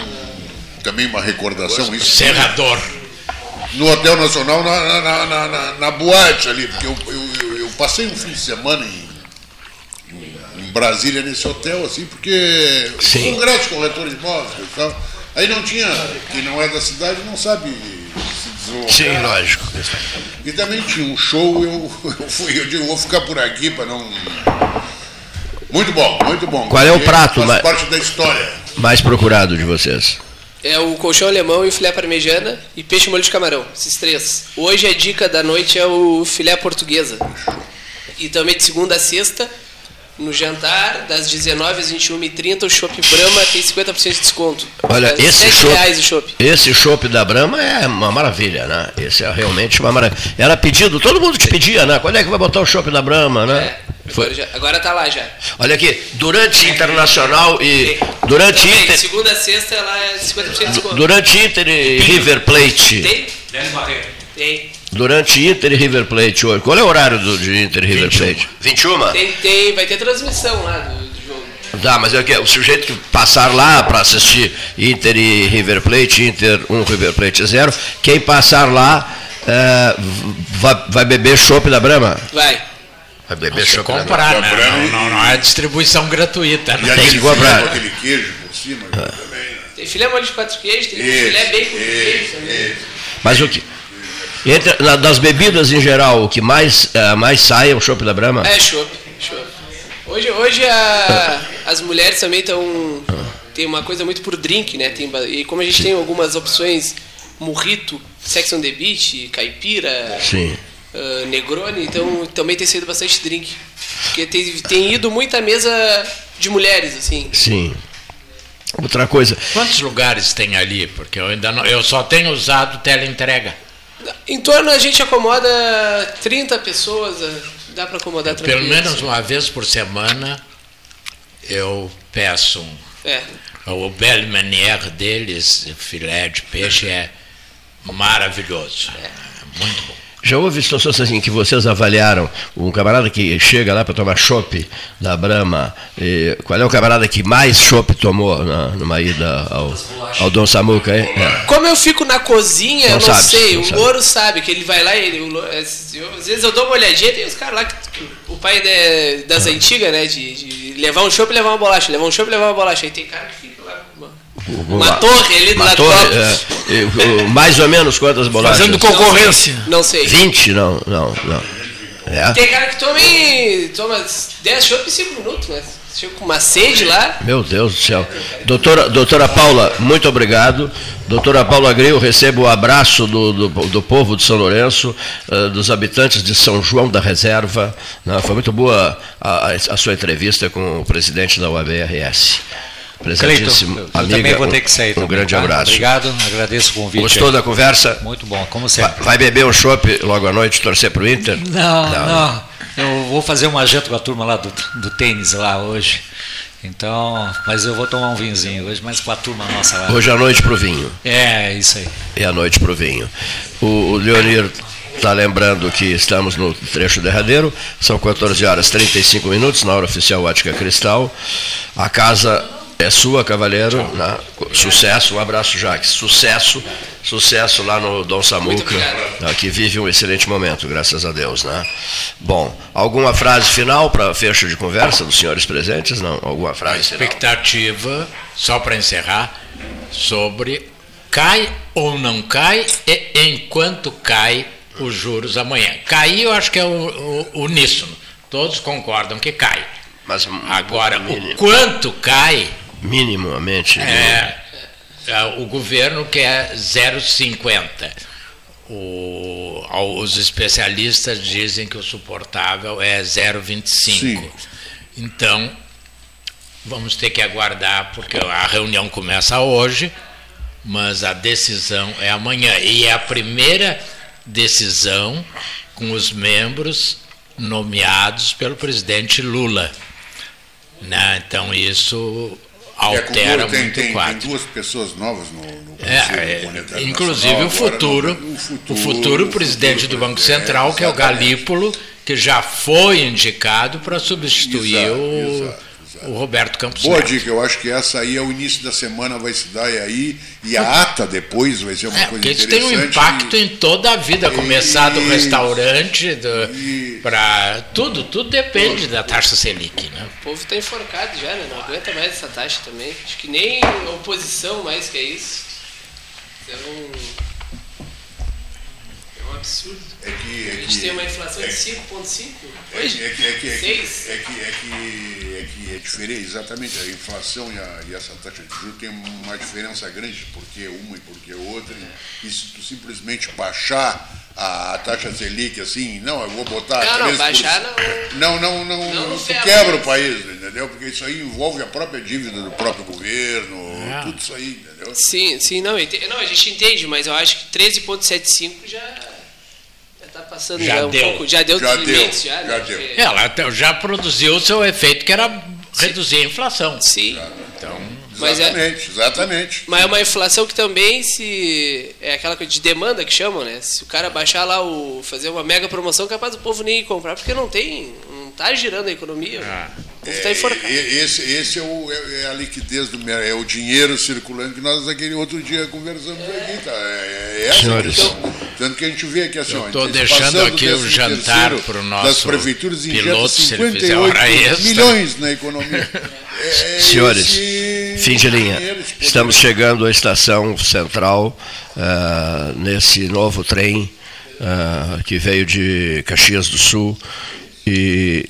Speaker 5: também uma recordação. Isso
Speaker 2: Serrador.
Speaker 5: no Hotel Nacional, na, na, na, na- na- boate ali, porque eu, eu, eu- passei um fim de semana em, em- em Brasília nesse hotel, assim, porque
Speaker 1: Sim.
Speaker 5: congresso de corretores de imóveis e tal. Aí não tinha, quem não é da cidade não sabe se
Speaker 1: Sim, lógico.
Speaker 5: E também tinha um show, eu, eu fui, eu digo, vou ficar por aqui para não. Muito bom, muito bom.
Speaker 1: Qual é o prato, mas-
Speaker 5: parte da história.
Speaker 1: Mais procurado de vocês.
Speaker 10: É o colchão alemão e o filé parmegiana e peixe molho de camarão. Esses três. Hoje a dica da noite é o filé portuguesa. E também de segunda a sexta, no jantar, das 19 às 21h30, o Chopp Brahma tem 50% de desconto.
Speaker 1: Olha,
Speaker 10: É
Speaker 1: esse
Speaker 10: R$ 7
Speaker 1: chopp,
Speaker 10: reais o chopp.
Speaker 1: esse chopp da Brahma é uma maravilha, né? Esse é realmente uma maravilha. Era pedido, todo mundo te pedia, né? Quando é que vai botar o chopp da Brahma, né?
Speaker 10: Agora, já, agora tá lá já.
Speaker 1: Olha aqui, durante Internacional e. Durante
Speaker 10: Tem,
Speaker 1: Inter.
Speaker 10: segunda a sexta ela é 50% de desconto.
Speaker 1: Durante Inter e River Plate.
Speaker 10: Tem? Tem.
Speaker 1: Durante Inter e River Plate hoje. Qual é o horário do, de Inter e River Plate? 21?
Speaker 10: Tem, tem, vai ter transmissão lá do, do jogo.
Speaker 1: Tá, mas é que o sujeito que passar lá para assistir Inter e River Plate, Inter 1, River Plate 0, quem passar lá é, vai, vai beber chopp da Brahma?
Speaker 10: Vai.
Speaker 1: Vai beber chopp da
Speaker 2: comprar, né? Não, não, não é distribuição gratuita. né?
Speaker 1: Tem que comprar.
Speaker 5: aquele queijo por cima
Speaker 1: Ah.
Speaker 5: também. né?
Speaker 10: Tem filé molho de quatro queijos, tem
Speaker 5: Isso,
Speaker 10: filé bacon
Speaker 5: isso,
Speaker 10: queijo também.
Speaker 1: Mas o que? Entre, na- das bebidas em geral, o que mais, eh, mais sai é o chopp da Brahma?
Speaker 10: É, chopp. Hoje, hoje a- as mulheres também estão. Tem uma coisa muito por drink, né? Tem, e como a gente tem algumas opções, murrito, sex on the beach, caipira,
Speaker 1: Sim.
Speaker 10: ah, negroni, então também tem saído bastante drink. Porque tem, tem ido muita mesa de mulheres, assim.
Speaker 1: Sim. Outra coisa.
Speaker 2: Quantos lugares tem ali? Porque eu ainda não, eu só tenho usado teleentrega.
Speaker 10: Em torno a gente acomoda 30 pessoas, ah, dá para acomodar
Speaker 2: Pelo menos uma vez por semana eu peço um.
Speaker 10: É.
Speaker 2: O belle manière deles, filé de peixe, é maravilhoso. É muito bom.
Speaker 1: Já houve situações assim que vocês avaliaram um camarada que chega lá para tomar chopp da Brahma, e qual é o camarada que mais chopp tomou na, numa ida ao, ao Dom Samuca? hein? É.
Speaker 10: Como eu fico na cozinha,
Speaker 1: Não
Speaker 10: eu não
Speaker 1: sabe,
Speaker 10: sei.
Speaker 1: não
Speaker 10: o
Speaker 1: sabe.
Speaker 10: Louro sabe que ele vai lá e Louro- é, às vezes eu dou uma olhadinha, tem os caras lá que. O pai de- das
Speaker 1: Ah.
Speaker 10: antigas, né? De, de levar um chopp e levar uma bolacha. Levar um chopp e levar uma bolacha. Aí tem cara que uma, torre ali do
Speaker 1: Uma torre, é, mais ou menos quantas bolachas?
Speaker 10: Fazendo concorrência. Não sei.
Speaker 1: 20? Não, não, não. É?
Speaker 10: Tem cara que toma, toma 10 chopp em 5 minutos, né? Chega com uma sede lá.
Speaker 1: Meu Deus do céu. Doutora, doutora Paula, muito obrigado. Doutora Paula Gril, recebo o abraço do, do, do povo de São Lourenço, eh, dos habitantes de São João da Reserva. né? Foi muito boa a, a- a sua entrevista com o presidente da UABRS. Presentíssimo. Amiga,
Speaker 6: também vou ter que sair.
Speaker 1: Um
Speaker 6: também,
Speaker 1: grande
Speaker 6: tá?
Speaker 1: abraço.
Speaker 6: Obrigado, agradeço o convite.
Speaker 1: Gostou
Speaker 6: aí.
Speaker 1: da conversa?
Speaker 6: Muito bom, como
Speaker 1: Vai,
Speaker 6: sempre.
Speaker 1: vai beber um chopp logo à noite, torcer para o Inter?
Speaker 6: Não, não, Eu vou fazer uma janta com a turma lá do, do tênis lá hoje. Então, mas eu vou tomar um vinhozinho hoje, mas com a turma nossa lá.
Speaker 1: Hoje à noite para o vinho.
Speaker 6: É, isso aí.
Speaker 1: E à noite para o vinho. O, o Leonir está lembrando que estamos no trecho derradeiro, são 14 horas 35 minutos, na hora oficial Ótica Cristal. A casa é sua, Cavaleiro. né? Sucesso, um abraço, Jaques. Sucesso, sucesso lá no Dom Samuca, né, que vive um excelente momento, graças a Deus. Né? Bom, alguma frase final para fecho de conversa dos senhores presentes? Não? Alguma frase final?
Speaker 2: Expectativa, só para encerrar, sobre cai ou não cai e enquanto cai os juros amanhã. Cair eu acho que é o, o, uníssono. Todos concordam que cai.
Speaker 1: Mas
Speaker 2: Agora, o quanto cai
Speaker 1: Minimamente.
Speaker 2: é, é, o governo quer 0,50. O, os especialistas dizem que o suportável é 0,25. Então, vamos ter que aguardar, porque a reunião começa hoje, mas a decisão é amanhã. E é a primeira decisão com os membros nomeados pelo presidente Lula. Né? Então, isso altera
Speaker 5: É, tem,
Speaker 2: muito
Speaker 5: tem,
Speaker 2: o quadro.
Speaker 5: Tem duas pessoas novas no, no
Speaker 2: É, é,
Speaker 5: Monetário
Speaker 2: inclusive
Speaker 5: Nacional,
Speaker 2: o futuro,
Speaker 5: agora, no-
Speaker 2: o futuro, presidente do Banco Central, que é o. Galípolo, que já foi indicado para substituir
Speaker 5: Exato,
Speaker 2: o, o Roberto Campos
Speaker 5: Boa
Speaker 2: Neto.
Speaker 5: dica, eu acho que essa aí é o início da semana, vai se dar aí, e a ata depois vai ser uma
Speaker 2: É,
Speaker 5: coisa
Speaker 2: porque isso tem
Speaker 5: interessante.
Speaker 2: um impacto em toda a vida, começar do restaurante, para tudo, tudo depende da taxa Selic, né?
Speaker 10: O povo está enforcado já, né? Não aguenta mais essa taxa também. Acho que nem a oposição mais quer isso. Então. É absurdo.
Speaker 5: É que, é
Speaker 10: a gente
Speaker 5: que-
Speaker 10: tem uma inflação
Speaker 5: é
Speaker 10: de
Speaker 5: que-
Speaker 10: 5,5
Speaker 5: É que, é, que, é, que, é, que, é, que, é, que, é que é diferente, exatamente, a inflação e, a, e essa taxa de juros tem uma diferença grande, porque uma e porque outra, e, e se tu simplesmente baixar a, a taxa Selic assim, não, eu vou botar
Speaker 10: Não, não,
Speaker 5: 3%,
Speaker 10: baixar
Speaker 5: não, não, não,
Speaker 10: Não, não
Speaker 5: tu
Speaker 10: ferra.
Speaker 5: quebra o país, entendeu? Porque isso aí envolve a própria dívida do próprio governo,
Speaker 10: É.
Speaker 5: tudo isso aí, entendeu?
Speaker 10: Sim, sim, não, não, a gente entende, mas eu acho que 13,75 já está passando.
Speaker 11: Já
Speaker 10: já, um
Speaker 11: deu.
Speaker 10: pouco. Já deu
Speaker 11: Já deu,
Speaker 10: limites, já,
Speaker 11: já
Speaker 10: né?
Speaker 11: deu.
Speaker 10: Porque-
Speaker 11: Ela até já produziu o seu efeito, que era reduzir a inflação.
Speaker 10: Sim.
Speaker 11: Então,
Speaker 10: Mas é-
Speaker 5: Exatamente, exatamente.
Speaker 10: Mas é uma inflação que também se. É aquela coisa de demanda que chamam, né? Se o cara baixar lá o. fazer uma mega promoção, capaz do povo nem ir comprar, porque não tem. Não tá girando a economia. O povo tá enforcado.
Speaker 5: É, esse esse é, o- é- é a liquidez do é o dinheiro circulando que nós aquele outro dia conversamos aqui, tá? É, é essa
Speaker 1: Senhores.
Speaker 5: a questão. Tanto que a gente vê aqui assim, antecipação
Speaker 11: deixando
Speaker 5: do
Speaker 11: aqui o jantar
Speaker 5: terceiro
Speaker 11: pro nosso
Speaker 5: das prefeituras injeta
Speaker 11: piloto, se ele fizer
Speaker 5: 58
Speaker 11: hora extra.
Speaker 5: milhões na economia. *laughs* É, é
Speaker 1: Senhores,
Speaker 5: esse
Speaker 1: fim de linha. Estamos chegando à estação central ah, nesse novo trem ah, que veio de Caxias do Sul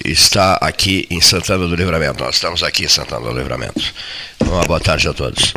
Speaker 1: está aqui em Santana do Livramento. Nós estamos aqui em Santana do Livramento. Uma boa tarde a todos.